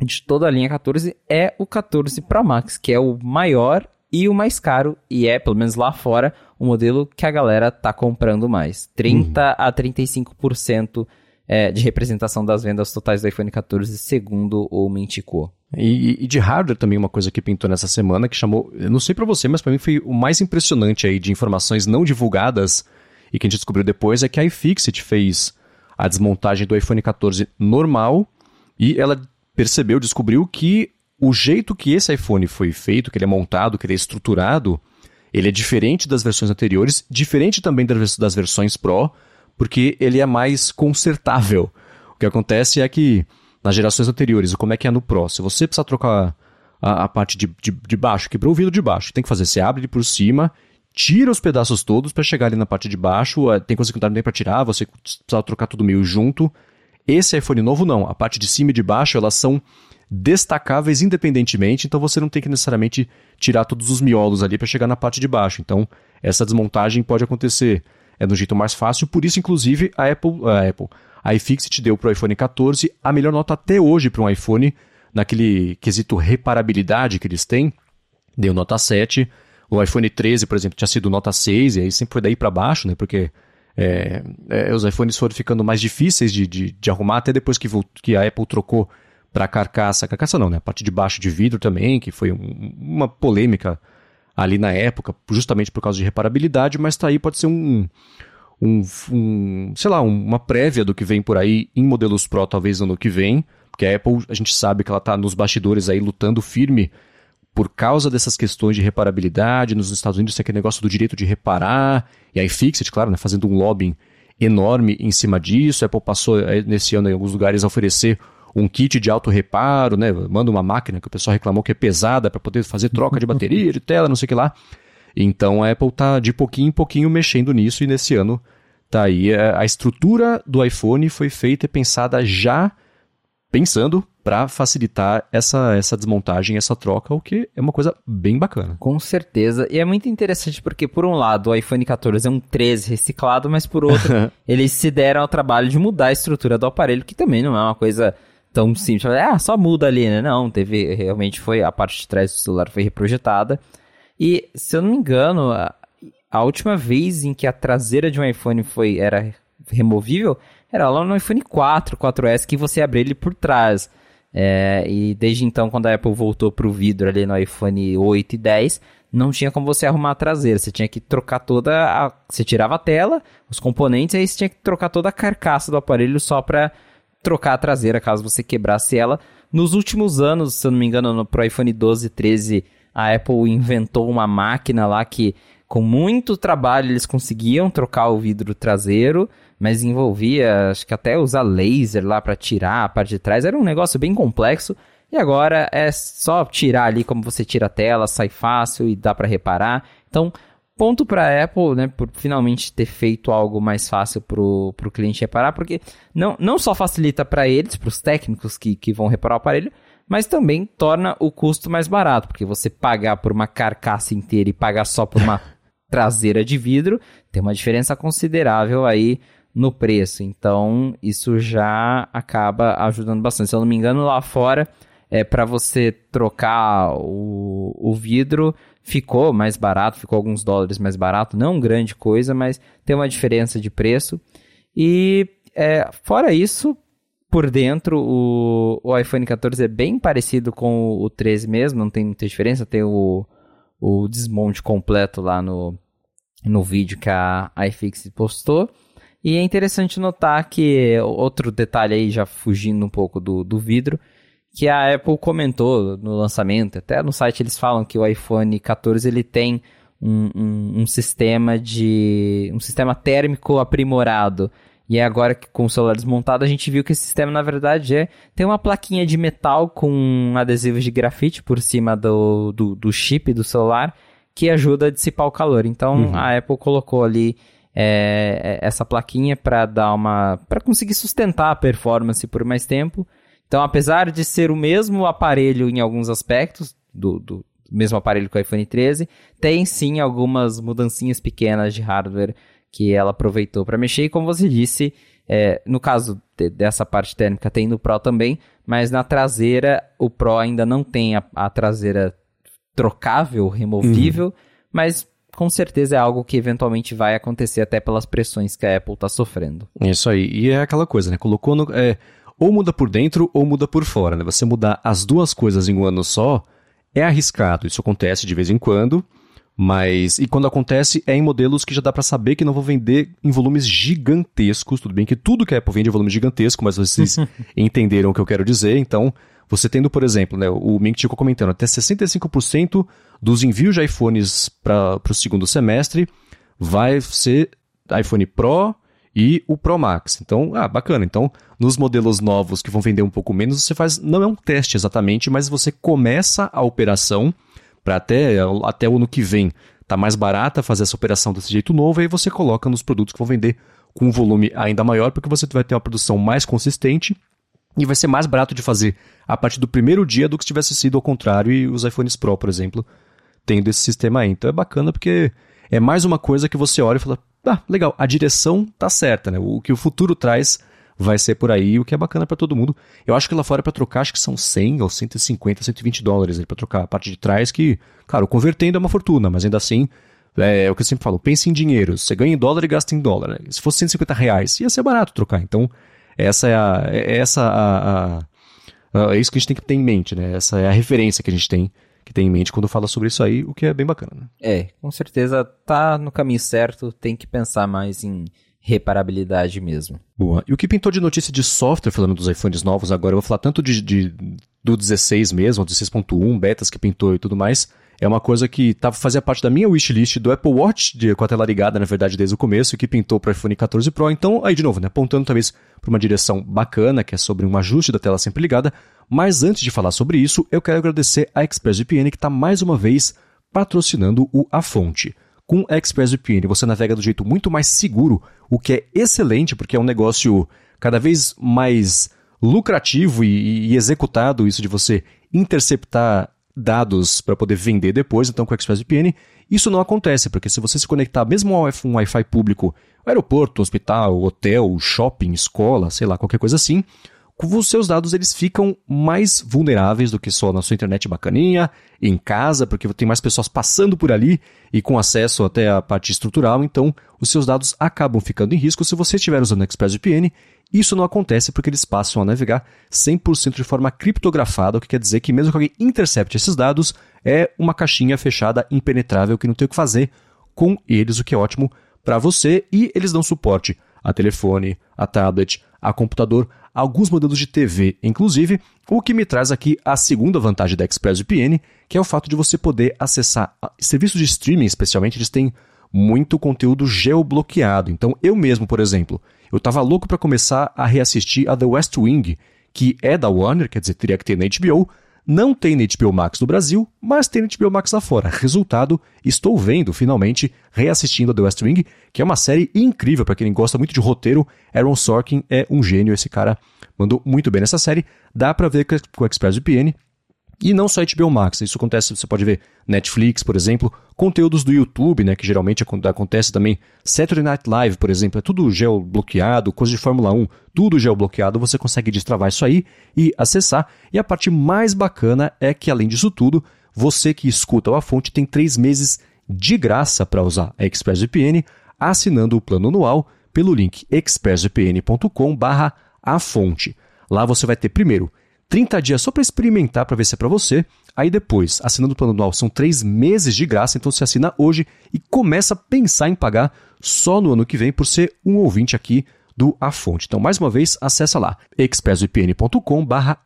Speaker 2: de toda a linha 14 é o 14 Pro Max, que é o maior e o mais caro e é, pelo menos lá fora, o modelo que a galera tá comprando mais. 30 uhum. a 35% é, de representação das vendas totais do iPhone 14, segundo o Mintico.
Speaker 1: E, e, de hardware também uma coisa que pintou nessa semana que chamou, eu não sei para você, mas para mim foi o mais impressionante aí de informações não divulgadas e que a gente descobriu depois é que a iFixit fez a desmontagem do iPhone 14 normal e ela percebeu, descobriu que o jeito que esse iPhone foi feito, que ele é montado, que ele é estruturado, ele é diferente das versões anteriores, diferente também das versões Pro, porque ele é mais consertável. O que acontece é que nas gerações anteriores, como é que é no Pro? Se você precisar trocar a, a parte de, de, de baixo, quebrou o vidro de baixo, tem que fazer, você abre ele por cima, tira os pedaços todos para chegar ali na parte de baixo, tem coisa que não dá nem para tirar, você precisa trocar tudo meio junto. Esse iPhone novo não, a parte de cima e de baixo, elas são destacáveis independentemente, então você não tem que necessariamente tirar todos os miolos ali para chegar na parte de baixo. Então, essa desmontagem pode acontecer é do jeito mais fácil, por isso inclusive a Apple, a Apple, a iFixit deu para o iPhone 14 a melhor nota até hoje para um iPhone naquele quesito reparabilidade que eles têm, deu nota 7. O iPhone 13, por exemplo, tinha sido nota 6, e aí sempre foi daí para baixo, né? Porque é, é, os iPhones foram ficando mais difíceis de, de, de arrumar, até depois que, que a Apple trocou para carcaça, carcaça não, né? A parte de baixo de vidro também, que foi um, uma polêmica ali na época, justamente por causa de reparabilidade, mas tá aí, pode ser um, um, um sei lá, uma prévia do que vem por aí em modelos Pro, talvez ano que vem, porque a Apple, a gente sabe que ela tá nos bastidores aí lutando firme por causa dessas questões de reparabilidade, nos Estados Unidos tem aquele negócio do direito de reparar, e a iFixit, claro, né, fazendo um lobbying enorme em cima disso, a Apple passou eh, nesse ano em alguns lugares a oferecer um kit de auto reparo, né? Manda uma máquina que o pessoal reclamou que é pesada para poder fazer troca de bateria, de tela, não sei o que lá. Então a Apple tá de pouquinho em pouquinho mexendo nisso e nesse ano tá aí é, a estrutura do iPhone foi feita e pensada já pensando para facilitar essa, essa desmontagem, essa troca, o que é uma coisa bem bacana.
Speaker 2: Com certeza. E é muito interessante porque, por um lado, o iPhone 14 é um 13 reciclado, mas por outro, eles se deram ao trabalho de mudar a estrutura do aparelho, que também não é uma coisa tão simples. Ah, só muda ali, né? Não, teve. Realmente foi. A parte de trás do celular foi reprojetada. E, se eu não me engano, a, a última vez em que a traseira de um iPhone foi era removível era lá no iPhone 4, 4S, que você abria ele por trás. É, e desde então, quando a Apple voltou para o vidro ali no iPhone 8 e 10, não tinha como você arrumar a traseira. Você tinha que trocar toda a. Você tirava a tela, os componentes, e aí você tinha que trocar toda a carcaça do aparelho só para trocar a traseira caso você quebrasse ela. Nos últimos anos, se eu não me engano, no Pro iPhone 12 e 13, a Apple inventou uma máquina lá que, com muito trabalho, eles conseguiam trocar o vidro traseiro, mas envolvia, acho que até usar laser lá para tirar a parte de trás. Era um negócio bem complexo. E agora é só tirar ali como você tira a tela, sai fácil e dá para reparar. Então, ponto para Apple, né, por finalmente ter feito algo mais fácil para o cliente reparar, porque não, não só facilita para eles, para os técnicos que, que vão reparar o aparelho, mas também torna o custo mais barato, porque você pagar por uma carcaça inteira e pagar só por uma traseira de vidro, tem uma diferença considerável aí no preço. Então, isso já acaba ajudando bastante. Se eu não me engano, lá fora, é para você trocar o, o vidro, ficou mais barato, ficou alguns dólares mais barato, não grande coisa, mas tem uma diferença de preço. E é, fora isso, por dentro, o, o iPhone 14 é bem parecido com o, o 13 mesmo, não tem muita diferença, tem o, o desmonte completo lá no, no vídeo que a iFixit postou. E é interessante notar que outro detalhe aí, já fugindo um pouco do, do vidro, que a Apple comentou no lançamento, até no site eles falam que o iPhone 14 ele tem um, um, um sistema de um sistema térmico aprimorado. E agora que com o celular desmontado a gente viu que esse sistema na verdade é tem uma plaquinha de metal com adesivos de grafite por cima do, do, do chip do celular que ajuda a dissipar o calor. Então uhum. a Apple colocou ali é, é essa plaquinha para dar uma para conseguir sustentar a performance por mais tempo então, apesar de ser o mesmo aparelho em alguns aspectos, do, do mesmo aparelho que o iPhone 13, tem sim algumas mudancinhas pequenas de hardware que ela aproveitou para mexer. E como você disse, é, no caso de, dessa parte térmica tem no Pro também, mas na traseira o Pro ainda não tem a, a traseira trocável, removível, uhum. mas com certeza é algo que eventualmente vai acontecer até pelas pressões que a Apple está sofrendo.
Speaker 1: Isso aí. E é aquela coisa, né? Colocou no. É ou muda por dentro ou muda por fora. Né? Você mudar as duas coisas em um ano só é arriscado. Isso acontece de vez em quando, mas e quando acontece é em modelos que já dá para saber que não vão vender em volumes gigantescos. Tudo bem que tudo que a Apple vende é volume gigantesco, mas vocês entenderam o que eu quero dizer. Então, você tendo, por exemplo, né, o Mink ficou comentando, até 65% dos envios de iPhones para o segundo semestre vai ser iPhone Pro e o Pro Max. Então, ah, bacana. Então, nos modelos novos que vão vender um pouco menos, você faz, não é um teste exatamente, mas você começa a operação para até, até o ano que vem tá mais barata fazer essa operação desse jeito novo, e aí você coloca nos produtos que vão vender com um volume ainda maior, porque você vai ter uma produção mais consistente e vai ser mais barato de fazer a partir do primeiro dia do que se tivesse sido ao contrário e os iPhones Pro, por exemplo, tendo esse sistema aí. Então é bacana porque é mais uma coisa que você olha e fala, ah, legal, a direção tá certa, né? O que o futuro traz vai ser por aí, o que é bacana para todo mundo. Eu acho que lá fora para trocar, acho que são 100 ou 150, 120 dólares para trocar a parte de trás, que, claro, convertendo é uma fortuna, mas ainda assim, é, é, o que eu sempre falo, pense em dinheiro. Você ganha em dólar e gasta em dólar. Né? Se fosse 150 reais, ia ser barato trocar. Então, essa é a. É essa a, a, a, é isso que a gente tem que ter em mente, né? Essa é a referência que a gente tem que tem em mente quando fala sobre isso aí, o que é bem bacana. Né?
Speaker 2: É, com certeza tá no caminho certo, tem que pensar mais em reparabilidade mesmo.
Speaker 1: Boa. E o que pintou de notícia de software, falando dos iPhones novos agora, eu vou falar tanto de, de do 16 mesmo, do 16.1, betas que pintou e tudo mais, é uma coisa que tava, fazia parte da minha wishlist do Apple Watch, de, com a tela ligada, na verdade, desde o começo, que pintou para o iPhone 14 Pro. Então, aí de novo, né, apontando talvez para uma direção bacana, que é sobre um ajuste da tela sempre ligada. Mas antes de falar sobre isso, eu quero agradecer a ExpressVPN, que está mais uma vez patrocinando o A Fonte. Com ExpressVPN você navega do jeito muito mais seguro, o que é excelente porque é um negócio cada vez mais lucrativo e, e executado isso de você interceptar dados para poder vender depois, então com o ExpressVPN isso não acontece, porque se você se conectar mesmo ao um Wi-Fi público, aeroporto, hospital, hotel, shopping, escola, sei lá, qualquer coisa assim, os seus dados eles ficam mais vulneráveis do que só na sua internet bacaninha, em casa, porque tem mais pessoas passando por ali e com acesso até a parte estrutural, então os seus dados acabam ficando em risco se você estiver usando ExpressVPN. Isso não acontece porque eles passam a navegar 100% de forma criptografada, o que quer dizer que mesmo que alguém intercepte esses dados, é uma caixinha fechada impenetrável que não tem o que fazer com eles, o que é ótimo para você e eles dão suporte a telefone, a tablet, a computador, alguns modelos de TV, inclusive, o que me traz aqui a segunda vantagem da ExpressVPN, que é o fato de você poder acessar serviços de streaming, especialmente, eles têm muito conteúdo geobloqueado. Então, eu mesmo, por exemplo, eu estava louco para começar a reassistir a The West Wing, que é da Warner, quer dizer, teria que ter na HBO, não tem na HBO Max no Brasil, mas tem na HBO Max lá fora. Resultado, estou vendo, finalmente, reassistindo a The West Wing, que é uma série incrível para quem gosta muito de roteiro. Aaron Sorkin é um gênio, esse cara mandou muito bem nessa série. Dá para ver com o ExpressVPN. E não só HBO Max, isso acontece, você pode ver Netflix, por exemplo, conteúdos do YouTube, né, que geralmente acontece também, Saturday Night Live, por exemplo, é tudo geobloqueado, coisa de Fórmula 1, tudo geobloqueado, você consegue destravar isso aí e acessar. E a parte mais bacana é que, além disso tudo, você que escuta a fonte tem três meses de graça para usar a ExpressVPN, assinando o plano anual pelo link expressvpn.com barra a fonte. Lá você vai ter primeiro 30 dias só para experimentar, para ver se é para você. Aí depois, assinando o plano anual, são 3 meses de graça, então você assina hoje e começa a pensar em pagar só no ano que vem por ser um ouvinte aqui do A Fonte. Então, mais uma vez, acessa lá, expressvpn.com barra.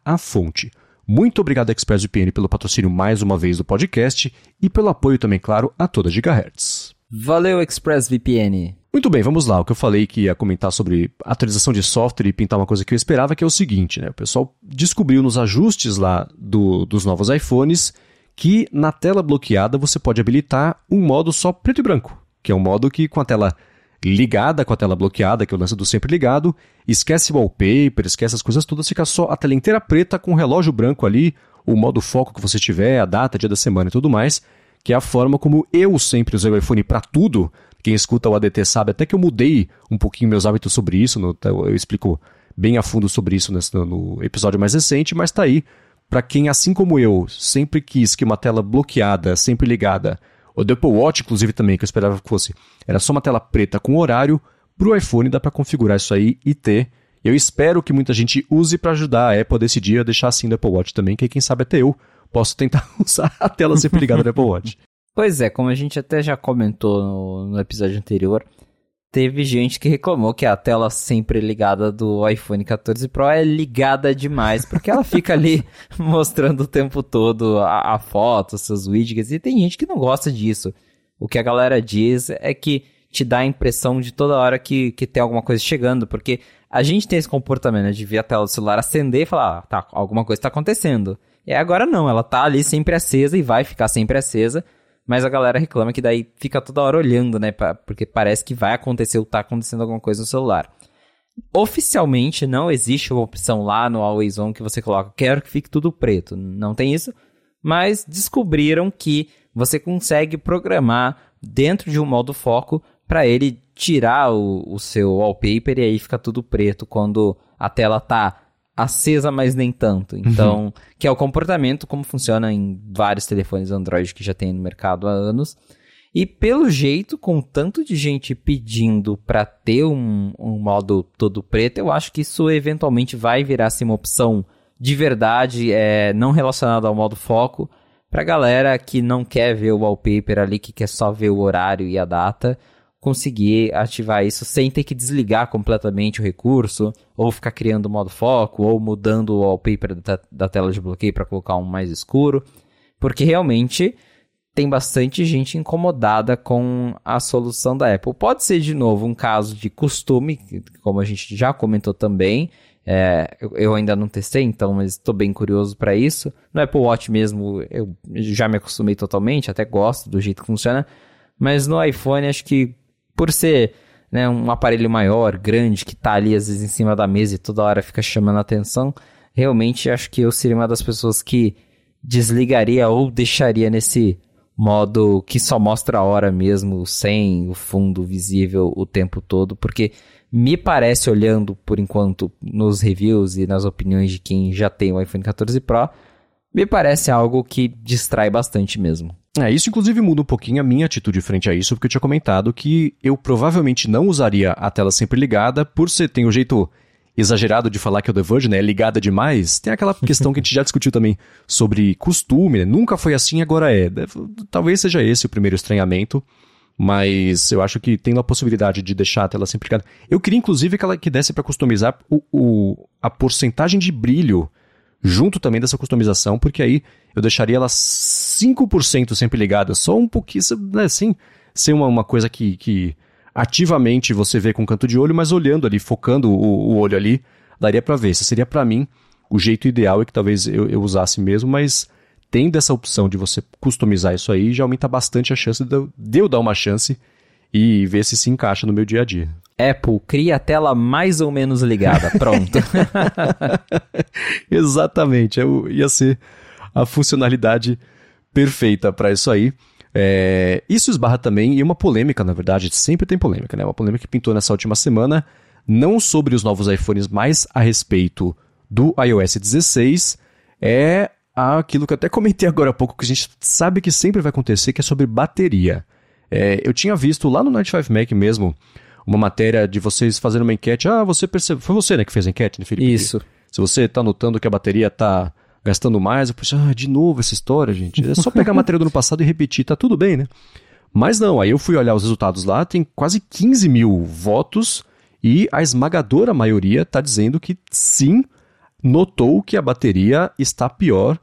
Speaker 1: Muito obrigado, ExpressVPN, pelo patrocínio mais uma vez do podcast e pelo apoio também, claro, a toda Gigahertz.
Speaker 2: Valeu, ExpressVPN!
Speaker 1: Muito bem, vamos lá. O que eu falei que ia comentar sobre atualização de software e pintar uma coisa que eu esperava, que é o seguinte, né? O pessoal descobriu nos ajustes lá do, dos novos iPhones que na tela bloqueada você pode habilitar um modo só preto e branco, que é um modo que com a tela ligada com a tela bloqueada, que é o lance do sempre ligado, esquece wallpaper, esquece as coisas todas, fica só a tela inteira preta com o relógio branco ali, o modo foco que você tiver, a data, dia da semana e tudo mais, que é a forma como eu sempre usei o iPhone para tudo, quem escuta o ADT sabe até que eu mudei um pouquinho meus hábitos sobre isso. No, eu explico bem a fundo sobre isso nesse, no episódio mais recente, mas tá aí. Para quem, assim como eu, sempre quis que uma tela bloqueada, sempre ligada, o do Apple Watch, inclusive, também, que eu esperava que fosse, era só uma tela preta com horário, para o iPhone dá para configurar isso aí e ter. Eu espero que muita gente use para ajudar a Apple a decidir a deixar assim do Apple Watch também, que quem sabe até eu posso tentar usar a tela sempre ligada do Apple Watch.
Speaker 2: Pois é, como a gente até já comentou no, no episódio anterior, teve gente que reclamou que a tela sempre ligada do iPhone 14 Pro é ligada demais, porque ela fica ali mostrando o tempo todo a, a foto, seus widgets, e tem gente que não gosta disso. O que a galera diz é que te dá a impressão de toda hora que, que tem alguma coisa chegando, porque a gente tem esse comportamento né, de ver a tela do celular acender e falar, ah, tá, alguma coisa está acontecendo. E agora não, ela tá ali sempre acesa e vai ficar sempre acesa, mas a galera reclama que daí fica toda hora olhando, né, pra, porque parece que vai acontecer ou tá acontecendo alguma coisa no celular. Oficialmente não existe uma opção lá no Always On que você coloca, quero que fique tudo preto. Não tem isso, mas descobriram que você consegue programar dentro de um modo foco para ele tirar o, o seu wallpaper e aí fica tudo preto quando a tela tá acesa, mas nem tanto. Uhum. Então, uhum. que é o comportamento como funciona em vários telefones Android que já tem no mercado há anos. E pelo jeito, com tanto de gente pedindo para ter um, um modo todo preto, eu acho que isso eventualmente vai virar assim, uma opção de verdade, é, não relacionada ao modo foco, pra galera que não quer ver o wallpaper ali, que quer só ver o horário e a data conseguir ativar isso sem ter que desligar completamente o recurso, ou ficar criando modo foco, ou mudando o wallpaper da, da tela de bloqueio para colocar um mais escuro, porque realmente tem bastante gente incomodada com a solução da Apple. Pode ser, de novo, um caso de costume, como a gente já comentou também. É, eu, ainda não testei, então, mas estou bem curioso para isso. No Apple Watch mesmo, eu já me acostumei totalmente, até gosto do jeito que funciona. Mas no iPhone, acho que por ser né, um aparelho maior, grande, que tá ali às vezes em cima da mesa e toda hora fica chamando a atenção, realmente acho que eu seria uma das pessoas que desligaria ou deixaria nesse modo que só mostra a hora mesmo, sem o fundo visível o tempo todo, porque me parece, olhando por enquanto nos reviews e nas opiniões de quem já tem o iPhone 14 Pro, me parece algo que distrai bastante mesmo.
Speaker 1: É, isso inclusive muda um pouquinho a minha atitude frente a isso, porque eu tinha comentado que eu provavelmente não usaria a tela sempre ligada, por ser, tem um jeito exagerado de falar que o The Verge né, é ligada demais. Tem aquela questão que a gente já discutiu também sobre costume, né? Nunca foi assim, agora é. Talvez seja esse o primeiro estranhamento, mas eu acho que tem a possibilidade de deixar a tela sempre ligada. Eu queria inclusive que ela que desse para customizar o, o, a porcentagem de brilho junto também dessa customização, porque aí eu deixaria ela 5% sempre ligada, só um pouquinho, né, assim, ser uma, uma coisa que, que ativamente você vê com canto de olho, mas olhando ali, focando o, o olho ali, daria para ver. Esse seria para mim o jeito ideal e que talvez eu, eu usasse mesmo, mas tendo essa opção de você customizar isso aí, já aumenta bastante a chance de eu, de eu dar uma chance e ver se se encaixa no meu dia a dia.
Speaker 2: Apple, cria a tela mais ou menos ligada. Pronto.
Speaker 1: Exatamente. Eu, ia ser a funcionalidade perfeita para isso aí. É, isso esbarra também em uma polêmica, na verdade, sempre tem polêmica, né? Uma polêmica que pintou nessa última semana, não sobre os novos iPhones, mas a respeito do iOS 16, é aquilo que eu até comentei agora há pouco, que a gente sabe que sempre vai acontecer, que é sobre bateria. É, eu tinha visto lá no 95Mac mesmo uma matéria de vocês fazendo uma enquete. Ah, você percebeu. Foi você, né, que fez a enquete, né, Felipe?
Speaker 2: Isso.
Speaker 1: Se você está notando que a bateria está gastando mais, eu pensei, ah, de novo essa história, gente. É só pegar a matéria do ano passado e repetir, tá tudo bem, né? Mas não, aí eu fui olhar os resultados lá, tem quase 15 mil votos e a esmagadora maioria está dizendo que sim, notou que a bateria está pior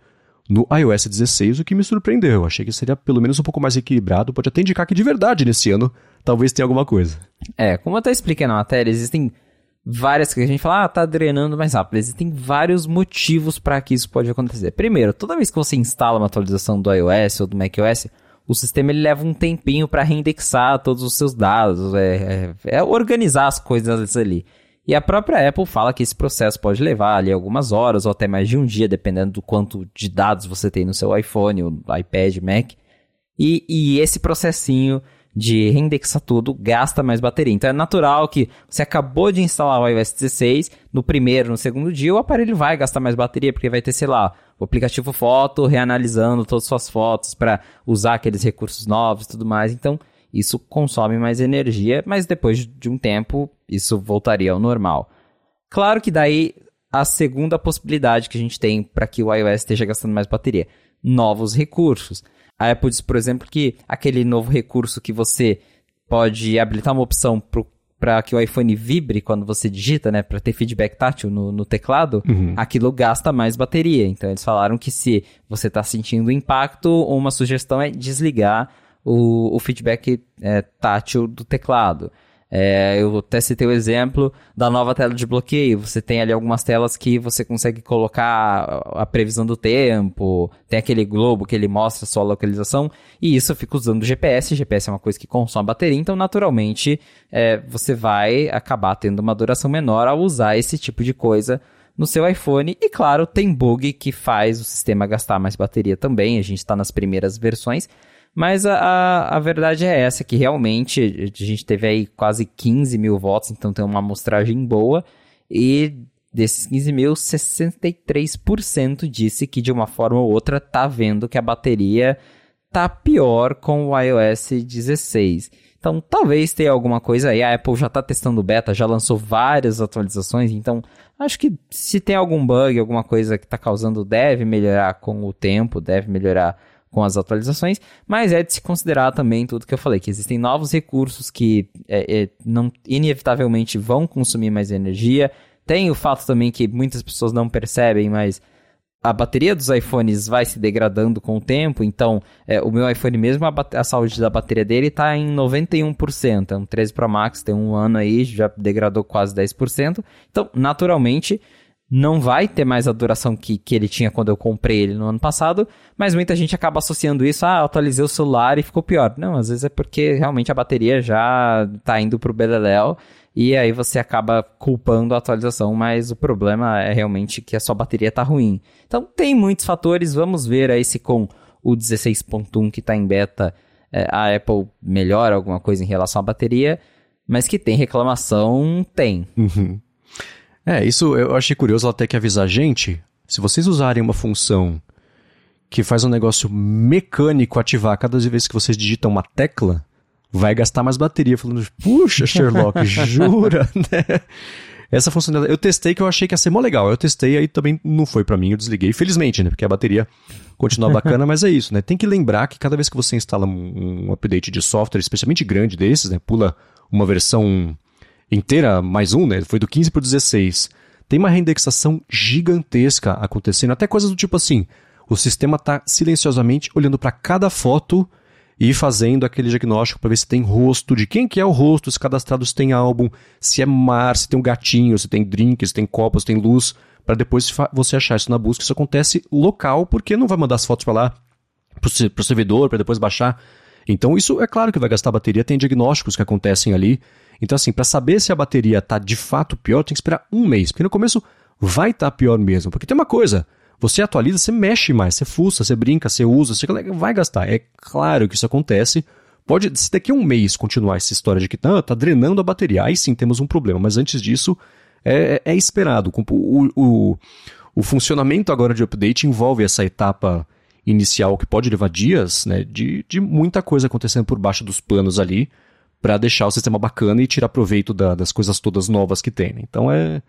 Speaker 1: no iOS 16, o que me surpreendeu. Eu achei que seria pelo menos um pouco mais equilibrado, pode até indicar que de verdade nesse ano talvez tenha alguma coisa.
Speaker 2: É, como eu até expliquei na matéria, existem várias que a gente fala, ah, tá drenando mais rápido. Existem vários motivos para que isso pode acontecer. Primeiro, toda vez que você instala uma atualização do iOS ou do macOS, o sistema ele leva um tempinho para reindexar todos os seus dados, é, é, é, organizar as coisas ali. E a própria Apple fala que esse processo pode levar ali algumas horas ou até mais de um dia, dependendo do quanto de dados você tem no seu iPhone, o iPad, Mac. E, e esse processinho de reindexar tudo gasta mais bateria. Então é natural que você acabou de instalar o iOS 16, no primeiro, no segundo dia, o aparelho vai gastar mais bateria, porque vai ter, sei lá, o aplicativo Foto reanalisando todas as suas fotos para usar aqueles recursos novos e tudo mais. Então, isso consome mais energia, mas depois de um tempo, isso voltaria ao normal. Claro que daí a segunda possibilidade que a gente tem para que o iOS esteja gastando mais bateria, novos recursos. A Apple diz, por exemplo, que aquele novo recurso que você pode habilitar uma opção para que o iPhone vibre quando você digita, né, para ter feedback tátil no, no teclado, uhum. aquilo gasta mais bateria. Então eles falaram que se você está sentindo impacto, uma sugestão é desligar o, o feedback é, tátil do teclado. É, eu até citei o exemplo da nova tela de bloqueio. Você tem ali algumas telas que você consegue colocar a previsão do tempo, tem aquele globo que ele mostra a sua localização, e isso fica usando o GPS. GPS é uma coisa que consome bateria, então naturalmente é, você vai acabar tendo uma duração menor ao usar esse tipo de coisa no seu iPhone. E claro, tem bug que faz o sistema gastar mais bateria também. A gente está nas primeiras versões. Mas a, a, a, verdade é essa, que realmente a gente teve aí quase 15 mil votos, então tem uma amostragem boa. E desses 15 mil, 63% disse que de uma forma ou outra tá vendo que a bateria tá pior com o iOS 16. Então, talvez tenha alguma coisa aí. A Apple já está testando beta, já lançou várias atualizações. Então, acho que se tem algum bug, alguma coisa que está causando, deve melhorar com o tempo, deve melhorar com as atualizações, mas é de se considerar também tudo que eu falei, que existem novos recursos que é, é, não inevitavelmente vão consumir mais energia. Tem o fato também que muitas pessoas não percebem, mas a bateria dos iPhones vai se degradando com o tempo, então é, o meu iPhone mesmo, a, a, saúde da bateria dele está em 91%, é um 13 Pro Max, tem um ano aí, já degradou quase 10%, então naturalmente não vai ter mais a duração que, que ele tinha quando eu comprei ele no ano passado, mas muita gente acaba associando isso a ah, atualizei o celular e ficou pior. Não, às vezes é porque realmente a bateria já tá indo pro beleléu e aí você acaba culpando a atualização, mas o problema é realmente que a sua bateria tá ruim. Então tem muitos fatores, vamos ver aí se com o 16.1 que está em beta é, a Apple melhora alguma coisa em relação à bateria, mas que tem reclamação, tem.
Speaker 1: Uhum. É, isso eu achei curioso ela ter que avisar a gente. Se vocês usarem uma função que faz um negócio mecânico ativar cada vez que vocês digitam uma tecla, vai gastar mais bateria. Falando, puxa, Sherlock, jura? né? Essa funcionalidade, eu testei que eu achei que ia ser mó legal. Eu testei, aí também não foi para mim, eu desliguei. Felizmente, né? Porque a bateria continua bacana, mas é isso, né? Tem que lembrar que cada vez que você instala um, um update de software, especialmente grande desses, né? Pula uma versão inteira, mais um, né? Foi do 15 para o 16. Tem uma reindexação gigantesca acontecendo, até coisas do tipo assim: o sistema está silenciosamente olhando para cada foto e fazendo aquele diagnóstico para ver se tem rosto, de quem que é o rosto, se cadastrado se tem álbum, se é mar, se tem um gatinho, se tem drink, se tem copo, se tem luz, para depois você achar isso na busca. Isso acontece local, porque não vai mandar as fotos para lá, para o servidor, para depois baixar. Então isso é claro que vai gastar bateria, tem diagnósticos que acontecem ali. Então, assim, para saber se a bateria está de fato pior, tem que esperar um mês, porque no começo vai estar tá pior mesmo. Porque tem uma coisa, você atualiza, você mexe mais, você fuça, você brinca, você usa, você vai gastar. É claro que isso acontece. Pode, se daqui a um mês continuar essa história de que tá, tá drenando a bateria, aí sim temos um problema. Mas antes disso, é, é esperado. O, o, o funcionamento agora de update envolve essa etapa inicial que pode levar dias, né, de, de muita coisa acontecendo por baixo dos panos ali para deixar o sistema bacana e tirar proveito da, das coisas todas novas que tem. Né? Então é,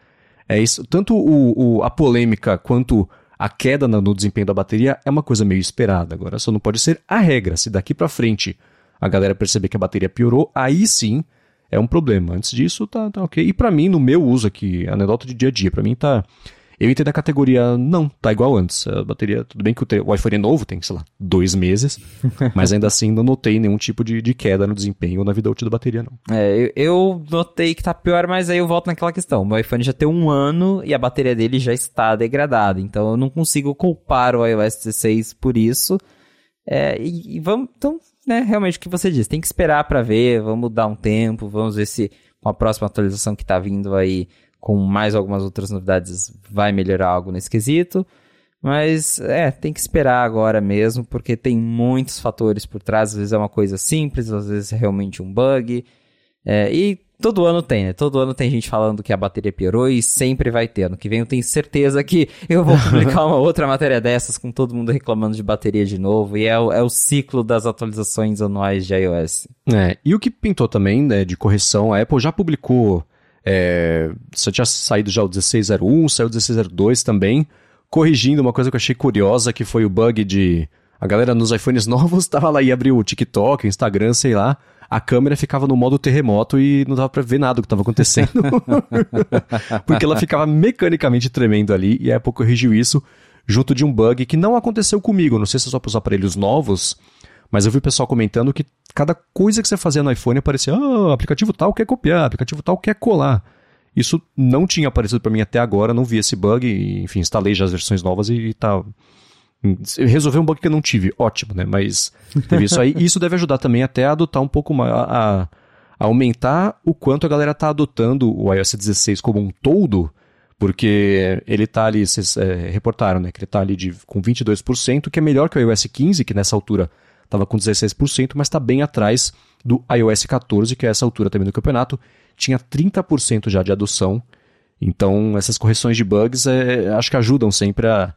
Speaker 1: é isso. Tanto o, o, a polêmica quanto a queda no, no desempenho da bateria é uma coisa meio esperada. Agora só não pode ser a regra. Se daqui para frente a galera perceber que a bateria piorou, aí sim é um problema. Antes disso, tá, tá ok. E para mim, no meu uso aqui, anedota de dia a dia, para mim tá eu entrei na categoria, não, tá igual antes. A bateria, tudo bem que o, iPhone é novo, tem, sei lá, dois meses, mas ainda assim não notei nenhum tipo de, de queda no desempenho ou na vida útil da bateria, não.
Speaker 2: É, eu, notei que tá pior, mas aí eu volto naquela questão. Meu iPhone já tem um ano e a bateria dele já está degradada, então eu não consigo culpar o iOS 16 por isso. É, e, e, vamos, então, né, realmente o que você disse, tem que esperar para ver, vamos dar um tempo, vamos ver se com a próxima atualização que tá vindo aí com mais algumas outras novidades, vai melhorar algo nesse quesito. Mas é, tem que esperar agora mesmo, porque tem muitos fatores por trás. Às vezes é uma coisa simples, às vezes é realmente um bug. É, e todo ano tem, né? Todo ano tem gente falando que a bateria piorou e sempre vai ter. Ano que vem eu tenho certeza que eu vou publicar uma outra matéria dessas com todo mundo reclamando de bateria de novo. E é o, é o ciclo das atualizações anuais de iOS.
Speaker 1: É, e o que pintou também né, de correção, a Apple já publicou é, só tinha saído já o 1601, saiu o 1602 também, corrigindo uma coisa que eu achei curiosa, que foi o bug de... A galera nos iPhones novos tava lá e abriu o TikTok, o Instagram, sei lá. a câmera ficava no modo terremoto e não dava pra ver nada do que estava acontecendo. Porque ela ficava mecanicamente tremendo ali e a Apple corrigiu isso junto de um bug que não aconteceu comigo. Não sei se é só para os aparelhos novos, mas eu vi o pessoal comentando que cada coisa que você fazia no iPhone aparecia, ah, aplicativo tal quer copiar, aplicativo tal quer colar. Isso não tinha aparecido para mim até agora, não vi esse bug, enfim, instalei já as versões novas e, e tá. Resolveu um bug que eu não tive, ótimo, né? Mas teve isso aí. Isso deve ajudar também até a adotar um pouco mais. A, a aumentar o quanto a galera tá adotando o iOS 16 como um todo, porque ele tá ali, vocês é, reportaram, né? Que ele tá ali de, com 22%, que é melhor que o iOS 15, que nessa altura estava com 16%, mas está bem atrás do iOS 14, que a essa altura também do campeonato tinha 30% já de adoção. Então, essas correções de bugs é, acho que ajudam sempre a,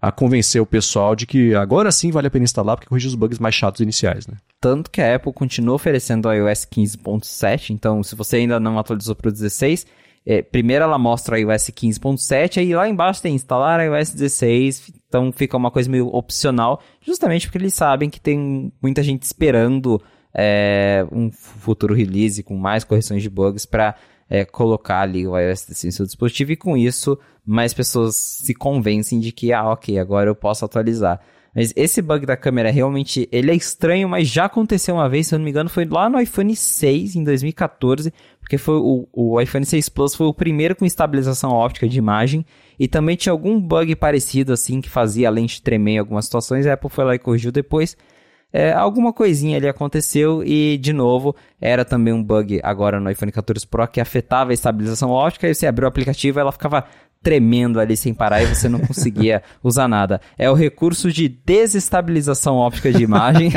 Speaker 1: a convencer o pessoal de que agora sim vale a pena instalar, porque corrige os bugs mais chatos iniciais, né?
Speaker 2: Tanto que a Apple continua oferecendo o iOS 15.7, então se você ainda não atualizou para o 16, é, primeiro ela mostra o iOS 15.7, aí lá embaixo tem instalar iOS 16, então fica uma coisa meio opcional, justamente porque eles sabem que tem muita gente esperando é, um futuro release com mais correções de bugs para é, colocar ali o iOS 16 no seu dispositivo e com isso mais pessoas se convencem de que, ah, ok, agora eu posso atualizar. Mas esse bug da câmera realmente, ele é estranho, mas já aconteceu uma vez, se eu não me engano, foi lá no iPhone 6 em 2014, porque foi o, o iPhone 6 Plus foi o primeiro com estabilização óptica de imagem e também tinha algum bug parecido assim que fazia a lente tremer em algumas situações, a Apple foi lá e corrigiu depois. É, alguma coisinha ali aconteceu e, de novo, era também um bug agora no iPhone 14 Pro que afetava a estabilização óptica e você abriu o aplicativo e ela ficava tremendo ali sem parar e você não conseguia usar nada. É o recurso de desestabilização óptica de imagem.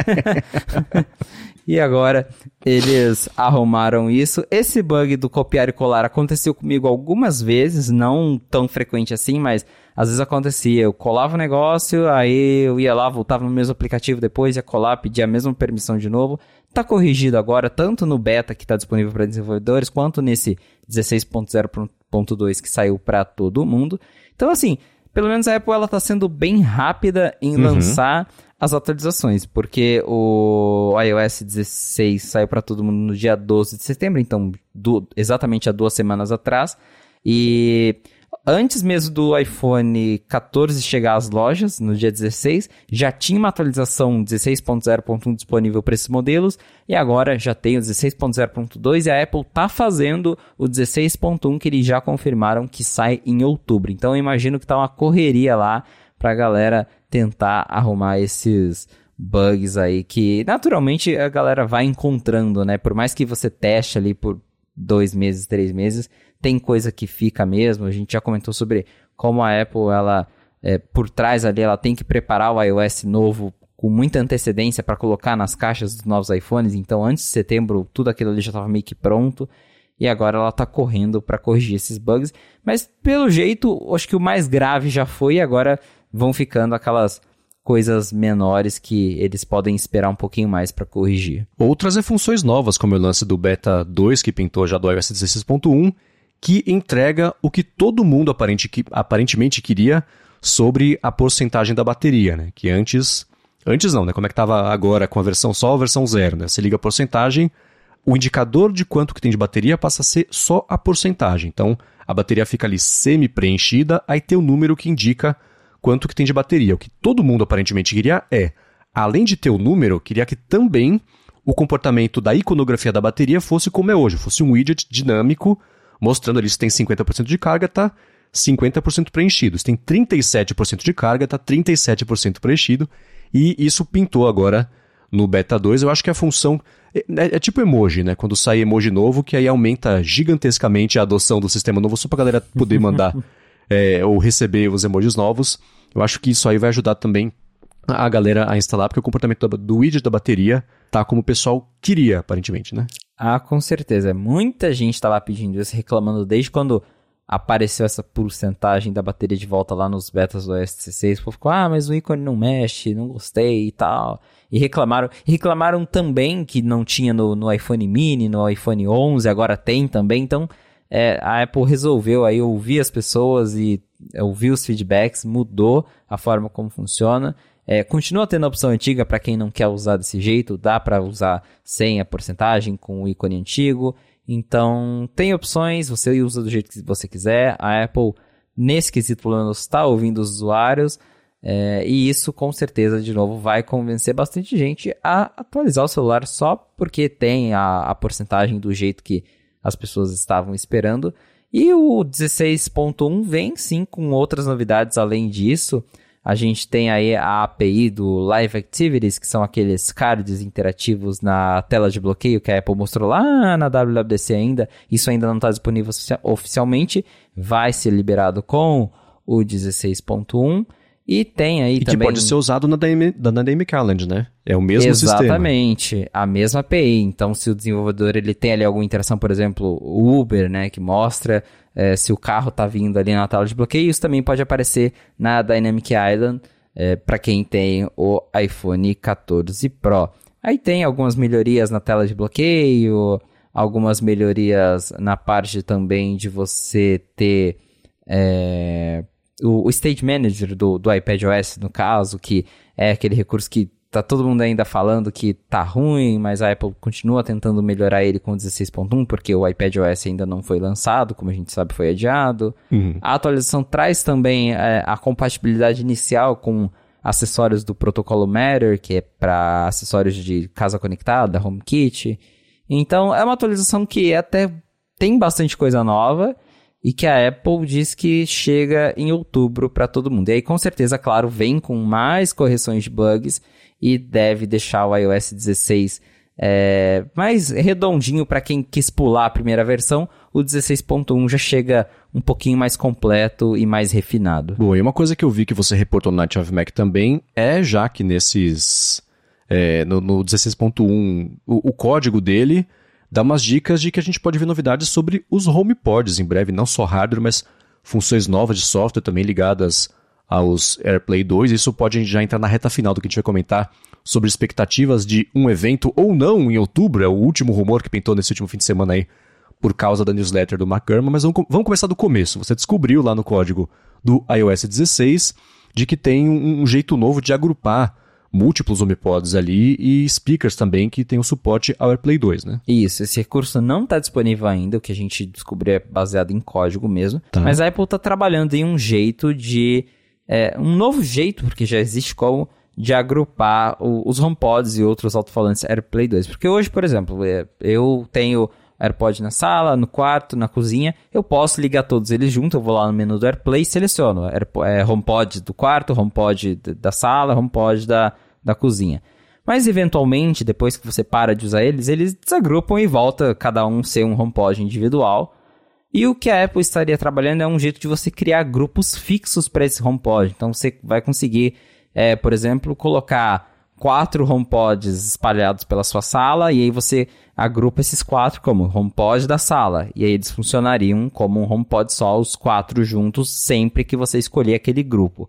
Speaker 2: e agora eles arrumaram isso. Esse bug do copiar e colar aconteceu comigo algumas vezes, não tão frequente assim, mas às vezes acontecia. Eu colava o negócio, aí eu ia lá, voltava no mesmo aplicativo depois, ia colar, pedia a mesma permissão de novo. Tá corrigido agora, tanto no beta que está disponível para desenvolvedores, quanto nesse 16.0 1.2 que saiu para todo mundo. Então, assim, pelo menos a Apple ela tá sendo bem rápida em uhum. lançar as atualizações, porque o iOS 16 saiu para todo mundo no dia 12 de setembro, então do, exatamente há duas semanas atrás. E antes mesmo do iPhone 14 chegar às lojas, no dia 16, já tinha uma atualização 16.0.1 disponível para esses modelos, e agora já tem o 16.0.2 e a Apple está fazendo o 16.1 que eles já confirmaram que sai em outubro. Então eu imagino que tá uma correria lá para a galera tentar arrumar esses bugs aí que naturalmente a galera vai encontrando, né? Por mais que você teste ali por dois meses, três meses, tem coisa que fica mesmo. A gente já comentou sobre como a Apple, ela, é, por trás ali, ela tem que preparar o iOS novo com muita antecedência para colocar nas caixas dos novos iPhones. Então, antes de setembro, tudo aquilo ali já estava meio que pronto. E agora ela está correndo para corrigir esses bugs. Mas, pelo jeito, acho que o mais grave já foi. Agora vão ficando aquelas coisas menores que eles podem esperar um pouquinho mais para corrigir.
Speaker 1: Outras é funções novas, como o lance do Beta 2 que pintou já do iOS 16.1 que entrega o que todo mundo aparente, que, aparentemente queria sobre a porcentagem da bateria, né? Que antes. Antes não, né? Como é que estava agora com a versão só, a versão zero, né? Você liga a porcentagem, o indicador de quanto que tem de bateria passa a ser só a porcentagem. Então, a bateria fica ali semi-preenchida, aí tem o número que indica quanto que tem de bateria. O que todo mundo aparentemente queria é, além de ter o número, queria que também o comportamento da iconografia da bateria fosse como é hoje, fosse um widget dinâmico mostrando ali se tem 50% de carga, tá 50% preenchido. Se tem 37% de carga, tá 37% preenchido. E isso pintou agora no Beta 2. Eu acho que a função é, é, é, tipo emoji, né? Quando sai emoji novo, que aí aumenta gigantescamente a adoção do sistema novo só pra galera poder mandar é, ou receber os emojis novos. Eu acho que isso aí vai ajudar também a galera a instalar, porque o comportamento do widget da bateria tá como o pessoal queria, aparentemente, né?
Speaker 2: Ah, com certeza. Muita gente estava pedindo isso, reclamando desde quando apareceu essa porcentagem da bateria de volta lá nos betas do OS 16. O povo ficou, ah, mas o ícone não mexe, não gostei e tal. E reclamaram, reclamaram também que não tinha no, no iPhone mini, no iPhone 11, agora tem também. Então, é, a Apple resolveu aí ouvir as pessoas e ouvir os feedbacks, mudou a forma como funciona. é, continua tendo a opção antiga para quem não quer usar desse jeito, dá para usar sem a porcentagem, com o ícone antigo. Então, tem opções, você usa do jeito que você quiser. A Apple, nesse quesito, pelo menos, está ouvindo os usuários. É, e isso, com certeza, de novo, vai convencer bastante gente a atualizar o celular só porque tem a, a porcentagem do jeito que as pessoas estavam esperando. E o 16.1 vem sim com outras novidades além disso. A gente tem aí a API do Live Activities, que são aqueles cards interativos na tela de bloqueio que a Apple mostrou lá na WWDC ainda. Isso ainda não está disponível oficialmente, vai ser liberado com o 16.1. E tem aí
Speaker 1: e
Speaker 2: também...
Speaker 1: que pode ser usado na DM, na Calendar, né? É o mesmo
Speaker 2: Exatamente,
Speaker 1: sistema.
Speaker 2: Exatamente, a mesma API. Então, se o desenvolvedor ele tem ali alguma interação, por exemplo, o Uber, né, que mostra é, se o carro está vindo ali na tela de bloqueio, isso também pode aparecer na Dynamic Island é, para quem tem o iPhone 14 Pro. Aí tem algumas melhorias na tela de bloqueio, algumas melhorias na parte também de você ter é, o, o State Manager do, do iPadOS, no caso, que é aquele recurso que tá todo mundo ainda falando que tá ruim, mas a Apple continua tentando melhorar ele com 16.1, porque o iPadOS ainda não foi lançado, como a gente sabe, foi adiado.
Speaker 1: Uhum.
Speaker 2: A atualização traz também é, a compatibilidade inicial com acessórios do protocolo Matter, que é para acessórios de casa conectada, HomeKit. Então, é uma atualização que até tem bastante coisa nova e que a Apple diz que chega em outubro para todo mundo. E aí, com certeza, claro, vem com mais correções de bugs e deve deixar o iOS 16 é, mais redondinho para quem quis pular a primeira versão. O 16.1 já chega um pouquinho mais completo e mais refinado.
Speaker 1: Bom, e uma coisa que eu vi que você reportou no Night of Mac também é já que nesses. É, no, no 16.1, o, o código dele dá umas dicas de que a gente pode ver novidades sobre os HomePods em breve, não só hardware, mas funções novas de software também ligadas aos AirPlay 2. Isso pode já entrar na reta final do que a gente vai comentar sobre expectativas de um evento ou não em outubro. É o último rumor que pintou nesse último fim de semana aí por causa da newsletter do McCurman. Mas vamos, vamos começar do começo. Você descobriu lá no código do iOS 16 de que tem um, um jeito novo de agrupar múltiplos HomePods ali e speakers também que tem o suporte ao AirPlay 2, né?
Speaker 2: Isso, esse recurso não está disponível ainda, o que a gente descobriu é baseado em código mesmo, tá. mas a Apple está trabalhando em um jeito de é, um novo jeito, porque já existe como, de agrupar o, os HomePods e outros alto-falantes AirPlay 2. Porque hoje, por exemplo, é, eu tenho AirPod na sala, no quarto, na cozinha, eu posso ligar todos eles juntos, eu vou lá no menu do AirPlay e seleciono AirPod, é, HomePod do quarto, HomePod da sala, HomePod da, da cozinha. Mas eventualmente, depois que você para de usar eles, eles desagrupam e volta cada um ser um HomePod individual. E o que a Apple estaria trabalhando é um jeito de você criar grupos fixos para esse HomePod. Então você vai conseguir, é, por exemplo, colocar quatro HomePods espalhados pela sua sala e aí você agrupa esses quatro como HomePod da sala. E aí eles funcionariam como um HomePod só, os quatro juntos, sempre que você escolher aquele grupo.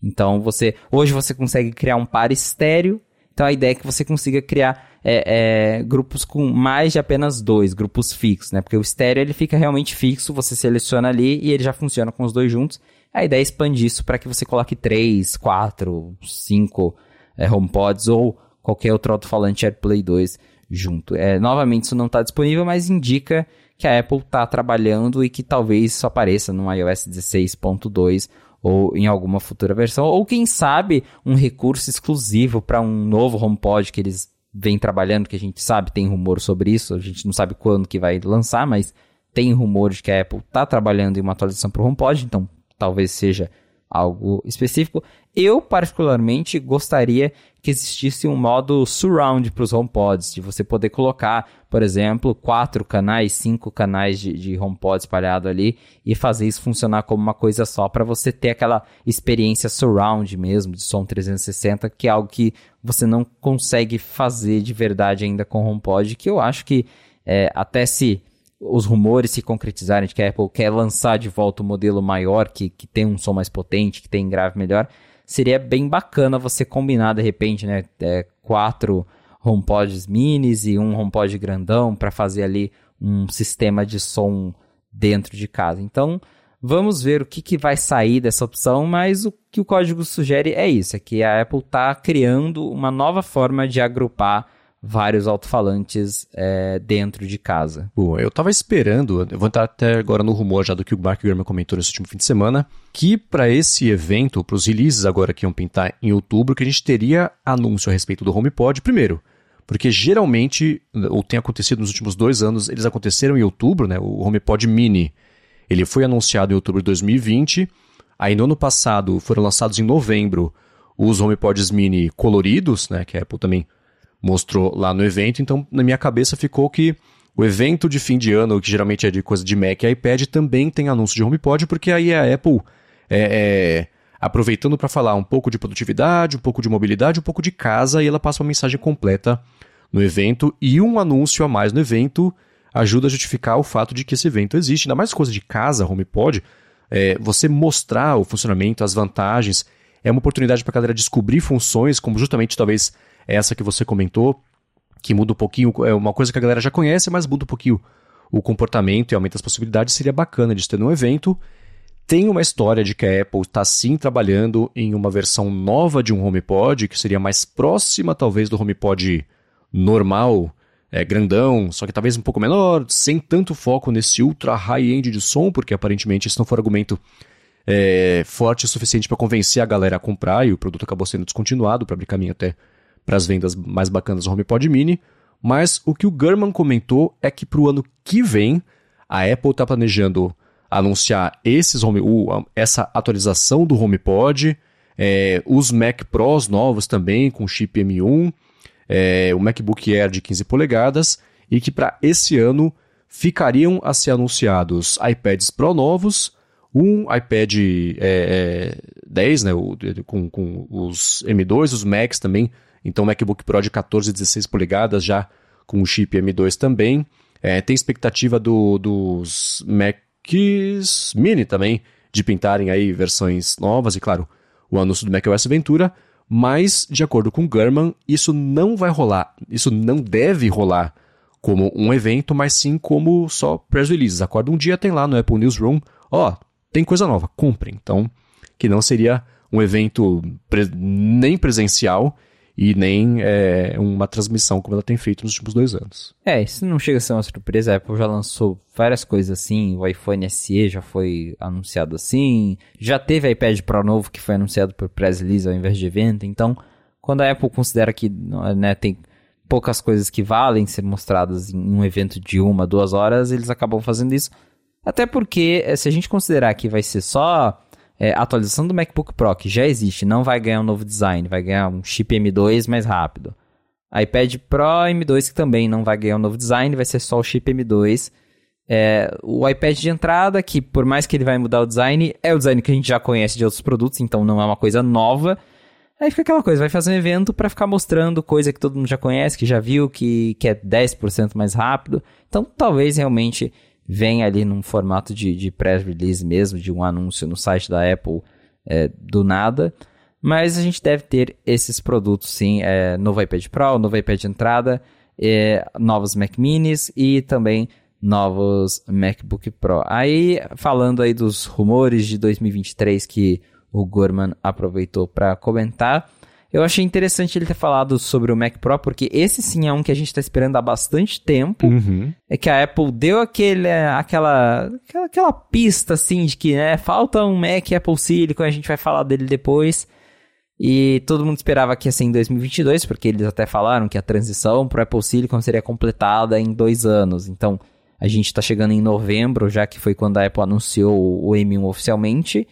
Speaker 2: Então você hoje você consegue criar um par estéreo. Então a ideia é que você consiga criar é, é, grupos com mais de apenas dois, grupos fixos, né? Porque o estéreo ele fica realmente fixo, você seleciona ali e ele já funciona com os dois juntos. A ideia é expandir isso para que você coloque três, quatro, cinco é, HomePods ou qualquer outro alto-falante AirPlay 2 junto. É, novamente, isso não está disponível, mas indica que a Apple está trabalhando e que talvez isso apareça no iOS 16.2 ou em alguma futura versão, ou quem sabe um recurso exclusivo para um novo HomePod que eles vem trabalhando, que a gente sabe, tem rumor sobre isso, a gente não sabe quando que vai lançar, mas tem rumores que a Apple está trabalhando em uma atualização para o HomePod, então talvez seja algo específico. Eu, particularmente, gostaria que existisse um modo surround para os HomePods, de você poder colocar, por exemplo, quatro canais, cinco canais de, de HomePod espalhado ali e fazer isso funcionar como uma coisa só para você ter aquela experiência surround mesmo, de som 360, que é algo que você não consegue fazer de verdade ainda com HomePod, que eu acho que é, até se os rumores se concretizarem de que a Apple quer lançar de volta o um modelo maior, que, que tem um som mais potente, que tem grave melhor, seria bem bacana você combinar de repente, né, é, quatro HomePods minis e um HomePod grandão para fazer ali um sistema de som dentro de casa. Então, Vamos ver o que, que vai sair dessa opção, mas o que o código sugere é isso: é que a Apple está criando uma nova forma de agrupar vários alto-falantes é, dentro de casa.
Speaker 1: Bom, eu estava esperando, eu vou entrar até agora no rumor já do que o Mark Gurman comentou nesse último fim de semana, que para esse evento, para os releases agora que iam pintar em outubro, que a gente teria anúncio a respeito do HomePod, primeiro, porque geralmente, ou tem acontecido nos últimos dois anos, eles aconteceram em outubro, né? O HomePod Mini, ele foi anunciado em outubro de 2020, aí no ano passado foram lançados em novembro os HomePods Mini coloridos, né? Que a Apple também mostrou lá no evento. Então, na minha cabeça ficou que o evento de fim de ano, que geralmente é de coisa de Mac e iPad, também tem anúncio de HomePod, porque aí a Apple é, é aproveitando para falar um pouco de produtividade, um pouco de mobilidade, um pouco de casa, e ela passa uma mensagem completa no evento e um anúncio a mais no evento ajuda a justificar o fato de que esse evento existe. Ainda mais coisa de casa, HomePod, é, você mostrar o funcionamento, as vantagens, é uma oportunidade para a galera descobrir funções, como justamente talvez essa que você comentou, que muda um pouquinho, é uma coisa que a galera já conhece, mas muda um pouquinho o comportamento e aumenta as possibilidades, seria bacana de ter num evento. Tem uma história de que a Apple está sim trabalhando em uma versão nova de um HomePod, que seria mais próxima talvez do HomePod normal, é, grandão, só que talvez um pouco menor, sem tanto foco nesse ultra high-end de som, porque aparentemente esse não for argumento é, forte o suficiente para convencer a galera a comprar, e o produto acabou sendo descontinuado para abrir caminho até para as vendas mais bacanas do HomePod Mini, mas o que o Gurman comentou é que para o ano que vem a Apple está planejando anunciar esses home, essa atualização do HomePod, é, os Mac Pros novos também com chip M1, é, o MacBook Air de 15 polegadas e que para esse ano ficariam a ser anunciados iPads Pro novos, um iPad é, 10, né, com, com os M2, os Macs também então, MacBook Pro de 14 e 16 polegadas, já com o chip M2 também. É, tem expectativa do, dos Macs Mini também, de pintarem aí versões novas, e claro, o anúncio do macOS Ventura. Mas, de acordo com Gurman, isso não vai rolar, isso não deve rolar como um evento, mas sim como só press releases. Acorda um dia, tem lá no Apple Newsroom, ó, tem coisa nova, comprem. Então, que não seria um evento pre nem presencial e nem é, uma transmissão como ela tem feito nos últimos dois anos.
Speaker 2: É, isso não chega a ser uma surpresa. A Apple já lançou várias coisas assim. O iPhone SE já foi anunciado assim. Já teve iPad Pro novo que foi anunciado por press release ao invés de evento. Então, quando a Apple considera que né, tem poucas coisas que valem ser mostradas em um evento de uma, duas horas, eles acabam fazendo isso. Até porque, eh, se a gente considerar que vai ser só é, atualização do MacBook Pro, que já existe, não vai ganhar um novo design, vai ganhar um chip M2 mais rápido. iPad Pro M2 que também não vai ganhar um novo design, vai ser só o chip M2. É, o iPad de entrada, que por mais que ele vai mudar o design, é o design que a gente já conhece de outros produtos, então não é uma coisa nova. Aí fica aquela coisa, vai fazer um evento para ficar mostrando coisa que todo mundo já conhece, que já viu, que, que é 10% mais rápido. Então talvez realmente vem ali num formato de, de press release mesmo, de um anúncio no site da Apple é, do nada. Mas a gente deve ter esses produtos sim, é, novo iPad Pro, novo iPad entrada, é, novos Mac Minis e também novos MacBook Pro. Aí, falando aí dos rumores de 2023 que o Gorman aproveitou para comentar, eu achei interessante ele ter falado sobre o Mac Pro, porque esse sim é um que a gente está esperando há bastante tempo.
Speaker 1: Uhum.
Speaker 2: É que a Apple deu aquele, aquela, aquela, aquela pista, assim, de que né, falta um Mac Apple Silicon, a gente vai falar dele depois. E todo mundo esperava que ia ser em 2022, porque eles até falaram que a transição para o Apple Silicon seria completada em dois anos. Então, a gente está chegando em novembro, já que foi quando a Apple anunciou o M1 oficialmente.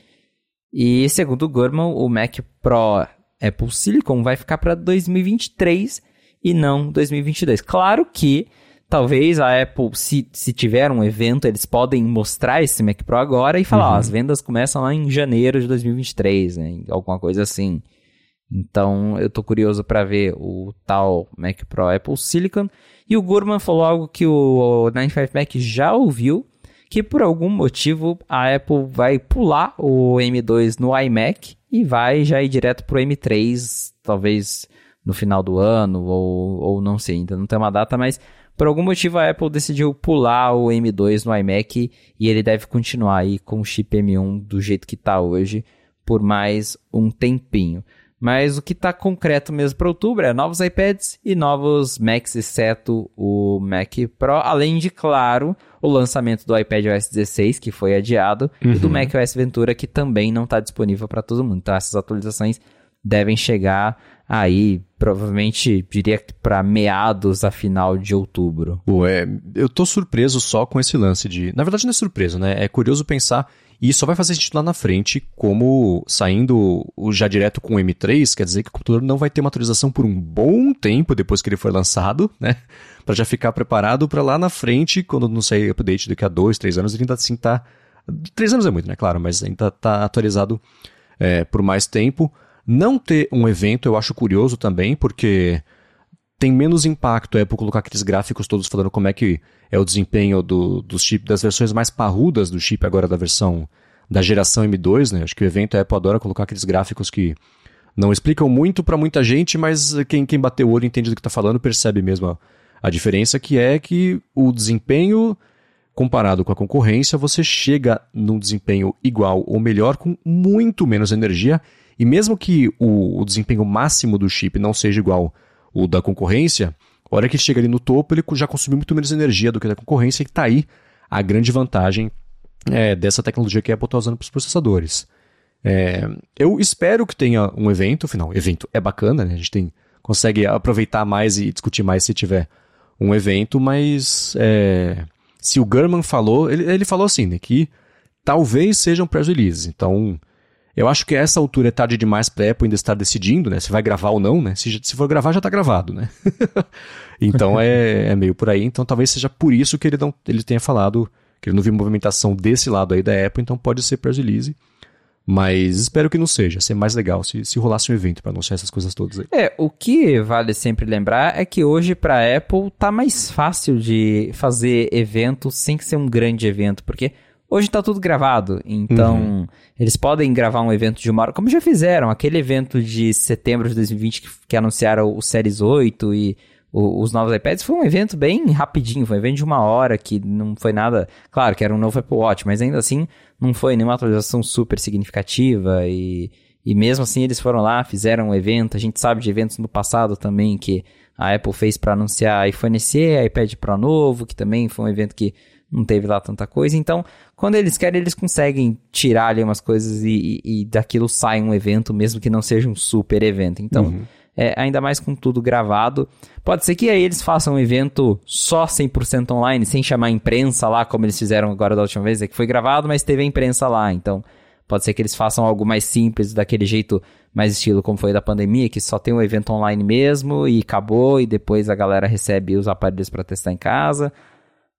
Speaker 2: E segundo o Gurman, o Mac Pro Apple Silicon vai ficar para 2023 e não 2022. Claro que talvez a Apple, se, se tiver um evento, eles podem mostrar esse Mac Pro agora e falar, uhum. ó, as vendas começam lá em janeiro de 2023, né? Alguma coisa assim. Então, eu tô curioso para ver o tal Mac Pro Apple Silicon. E o Gurman falou algo que o 95 Mac já ouviu, que por algum motivo a Apple vai pular o M2 no iMac e vai já ir direto pro M3, talvez no final do ano, ou, ou não sei, ainda não tem uma data, mas Por algum motivo a Apple decidiu pular o M2 no iMac e ele deve continuar aí com o chip M1 do jeito que está hoje por mais um tempinho. Mas o que está concreto mesmo para outubro é novos iPads e novos Macs, exceto o Mac Pro, além de, claro, o lançamento do iPad OS 16, que foi adiado, uhum. e do uhum. Mac OS Ventura, que também não está disponível para todo mundo. Então essas atualizações devem chegar aí, provavelmente, diria que para meados a final de outubro.
Speaker 1: Ué, eu tô surpreso só com esse lance de... Na verdade não é surpreso, né? É curioso pensar e só vai fazer sentido lá na frente, como saindo já direto com o M3, quer dizer que o computador não vai ter uma atualização por um bom tempo depois que ele for lançado, né? Para já ficar preparado para lá na frente, quando não sair update daqui a dois, três anos, ele ainda assim tá. Três anos é muito, né? Claro, mas ainda tá atualizado é, por mais tempo. Não ter um evento eu acho curioso também, porque tem menos impacto é por colocar aqueles gráficos todos falando como é que é o desempenho do, do chip, das versões mais parrudas do chip agora da versão da geração M2, né? Acho que o evento a Apple adora colocar aqueles gráficos que não explicam muito para muita gente, mas quem, quem bateu o olho entende do que está falando percebe mesmo a, a diferença, que é que o desempenho comparado com a concorrência, você chega num desempenho igual ou melhor com muito menos energia, e mesmo que o, o desempenho máximo do chip não seja igual o da concorrência, a hora que chega ali no topo, ele já consumiu muito menos energia do que da concorrência, e está aí a grande vantagem é, dessa tecnologia que a Apple está usando para os processadores. É, eu espero que tenha um evento, afinal, evento é bacana, né? a gente tem, consegue aproveitar mais e discutir mais se tiver um evento, mas é, se o Gurman falou, ele, ele falou assim, né, que talvez sejam press releases, então eu acho que a essa altura é tarde demais para Apple ainda estar decidindo, né? Se vai gravar ou não, né? Se, se for gravar, já está gravado, né? então é, é, meio por aí. Então talvez seja por isso que ele, não, ele tenha falado que ele não viu movimentação desse lado aí da Apple, então pode ser press release. Mas espero que não seja. Ser mais legal se, se rolasse um evento para anunciar essas coisas todas aí.
Speaker 2: É, o que vale sempre lembrar é que hoje para Apple tá mais fácil de fazer evento sem ser um grande evento, porque Hoje tá tudo gravado, então uhum. eles podem gravar um evento de uma hora, como já fizeram, aquele evento de setembro de 2020 que, que anunciaram o Series 8 e o, os novos iPads, foi um evento bem rapidinho, foi um evento de uma hora que não foi nada, claro que era um novo Apple Watch, mas ainda assim não foi nenhuma atualização super significativa e, e mesmo assim eles foram lá, fizeram um evento, a gente sabe de eventos no passado também que a Apple fez para anunciar iPhone SE, iPad Pro novo, que também foi um evento que não teve lá tanta coisa. Então, quando eles querem, eles conseguem tirar ali umas coisas e, e, e daquilo sai um evento, mesmo que não seja um super evento. Então, uhum. é, ainda mais com tudo gravado. Pode ser que aí eles façam um evento só 100% online, sem chamar a imprensa lá, como eles fizeram agora da última vez, é que foi gravado, mas teve a imprensa lá. Então, pode ser que eles façam algo mais simples, daquele jeito mais estilo como foi da pandemia, que só tem um evento online mesmo e acabou, e depois a galera recebe os aparelhos para testar em casa.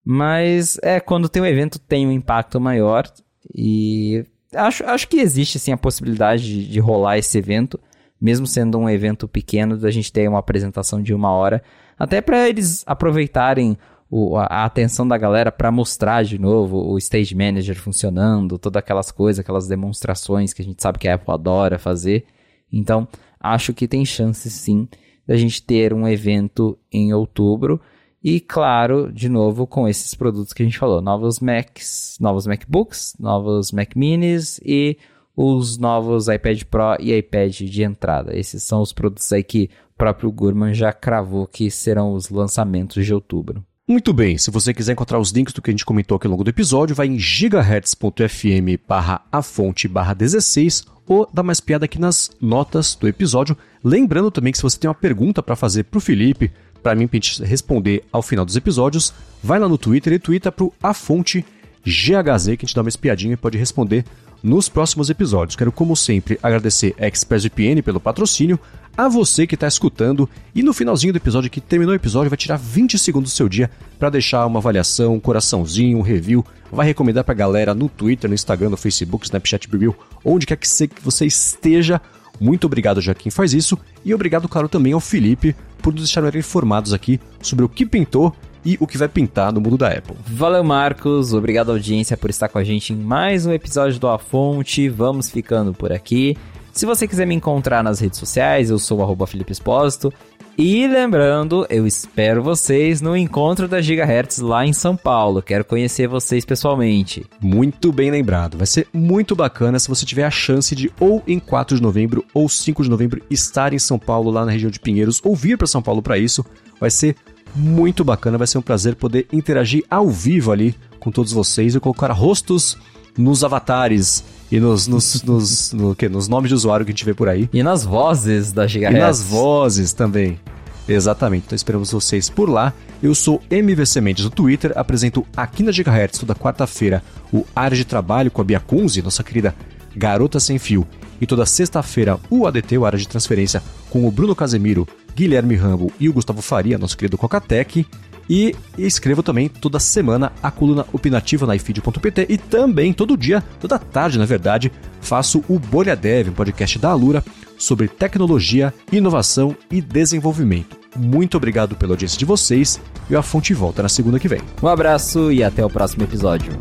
Speaker 2: Mas é, quando tem um evento tem um impacto maior e acho, acho que existe sim a possibilidade de, de rolar esse evento, mesmo sendo um evento pequeno, da gente ter uma apresentação de uma hora, até para eles aproveitarem o, a, a, atenção da galera para mostrar de novo o Stage Manager funcionando, todas aquelas coisas, aquelas demonstrações que a gente sabe que a Apple adora fazer. Então, acho que tem chance sim da gente ter um evento em outubro. E claro, de novo, com esses produtos que a gente falou, novos Macs, novos MacBooks, novos Mac Minis e os novos iPad Pro e iPad de entrada. Esses são os produtos aí que o próprio Gurman já cravou que serão os lançamentos de outubro.
Speaker 1: Muito bem, se você quiser encontrar os links do que a gente comentou aqui ao longo do episódio, vai em gigahertz.fm barra a fonte barra 16 ou dá mais piada aqui nas notas do episódio. Lembrando também que se você tem uma pergunta para fazer para o Felipe, para mim, pra responder ao final dos episódios, vai lá no Twitter e twitta pro Afonte GHZ, que a gente dá uma espiadinha e pode responder nos próximos episódios. Quero, como sempre, agradecer a ExpressVPN pelo patrocínio, a você que está escutando e no finalzinho do episódio, que terminou o episódio, vai tirar 20 segundos do seu dia para deixar uma avaliação, um coraçãozinho, um review, vai recomendar para a galera no Twitter, no Instagram, no Facebook, Snapchat, Review, onde quer que você esteja. Muito obrigado já quem faz isso e obrigado, claro, também ao Felipe por nos deixarem informados aqui sobre o que pintou e o que vai pintar no mundo da Apple.
Speaker 2: Valeu, Marcos. Obrigado, audiência, por estar com a gente em mais um episódio do A Fonte. Vamos ficando por aqui. Se você quiser me encontrar nas redes sociais, eu sou o Felipe Espósito. E lembrando, eu espero vocês no encontro da Gigahertz lá em São Paulo. Quero conhecer vocês pessoalmente.
Speaker 1: Muito bem lembrado. Vai ser muito bacana se você tiver a chance de ou em 4 de novembro ou 5 de novembro estar em São Paulo, lá na região de Pinheiros, ou vir para São Paulo para isso. Vai ser muito bacana, vai ser um prazer poder interagir ao vivo ali com todos vocês e colocar rostos nos avatares e nos, nos, nos, no, que, nos nomes de usuário que a gente vê por aí.
Speaker 2: E nas vozes da Gigahertz.
Speaker 1: E nas vozes também. Exatamente. Então esperamos vocês por lá. Eu sou MVC Mendes no Twitter, apresento aqui na Gigahertz toda quarta-feira o Área de Trabalho com a Bia Kunze, nossa querida Garota Sem Fio. E toda sexta-feira o ADT, o Área de Transferência, com o Bruno Casemiro, Guilherme Rambo e o Gustavo Faria, nosso querido Cocatec. E escrevo também toda semana a coluna opinativa na ifeed.pt e também todo dia, toda tarde na verdade, faço o Bolha Dev, um podcast da Alura sobre tecnologia, inovação e desenvolvimento. Muito obrigado pela audiência de vocês e a fonte volta na segunda que vem.
Speaker 2: Um abraço e até o próximo episódio.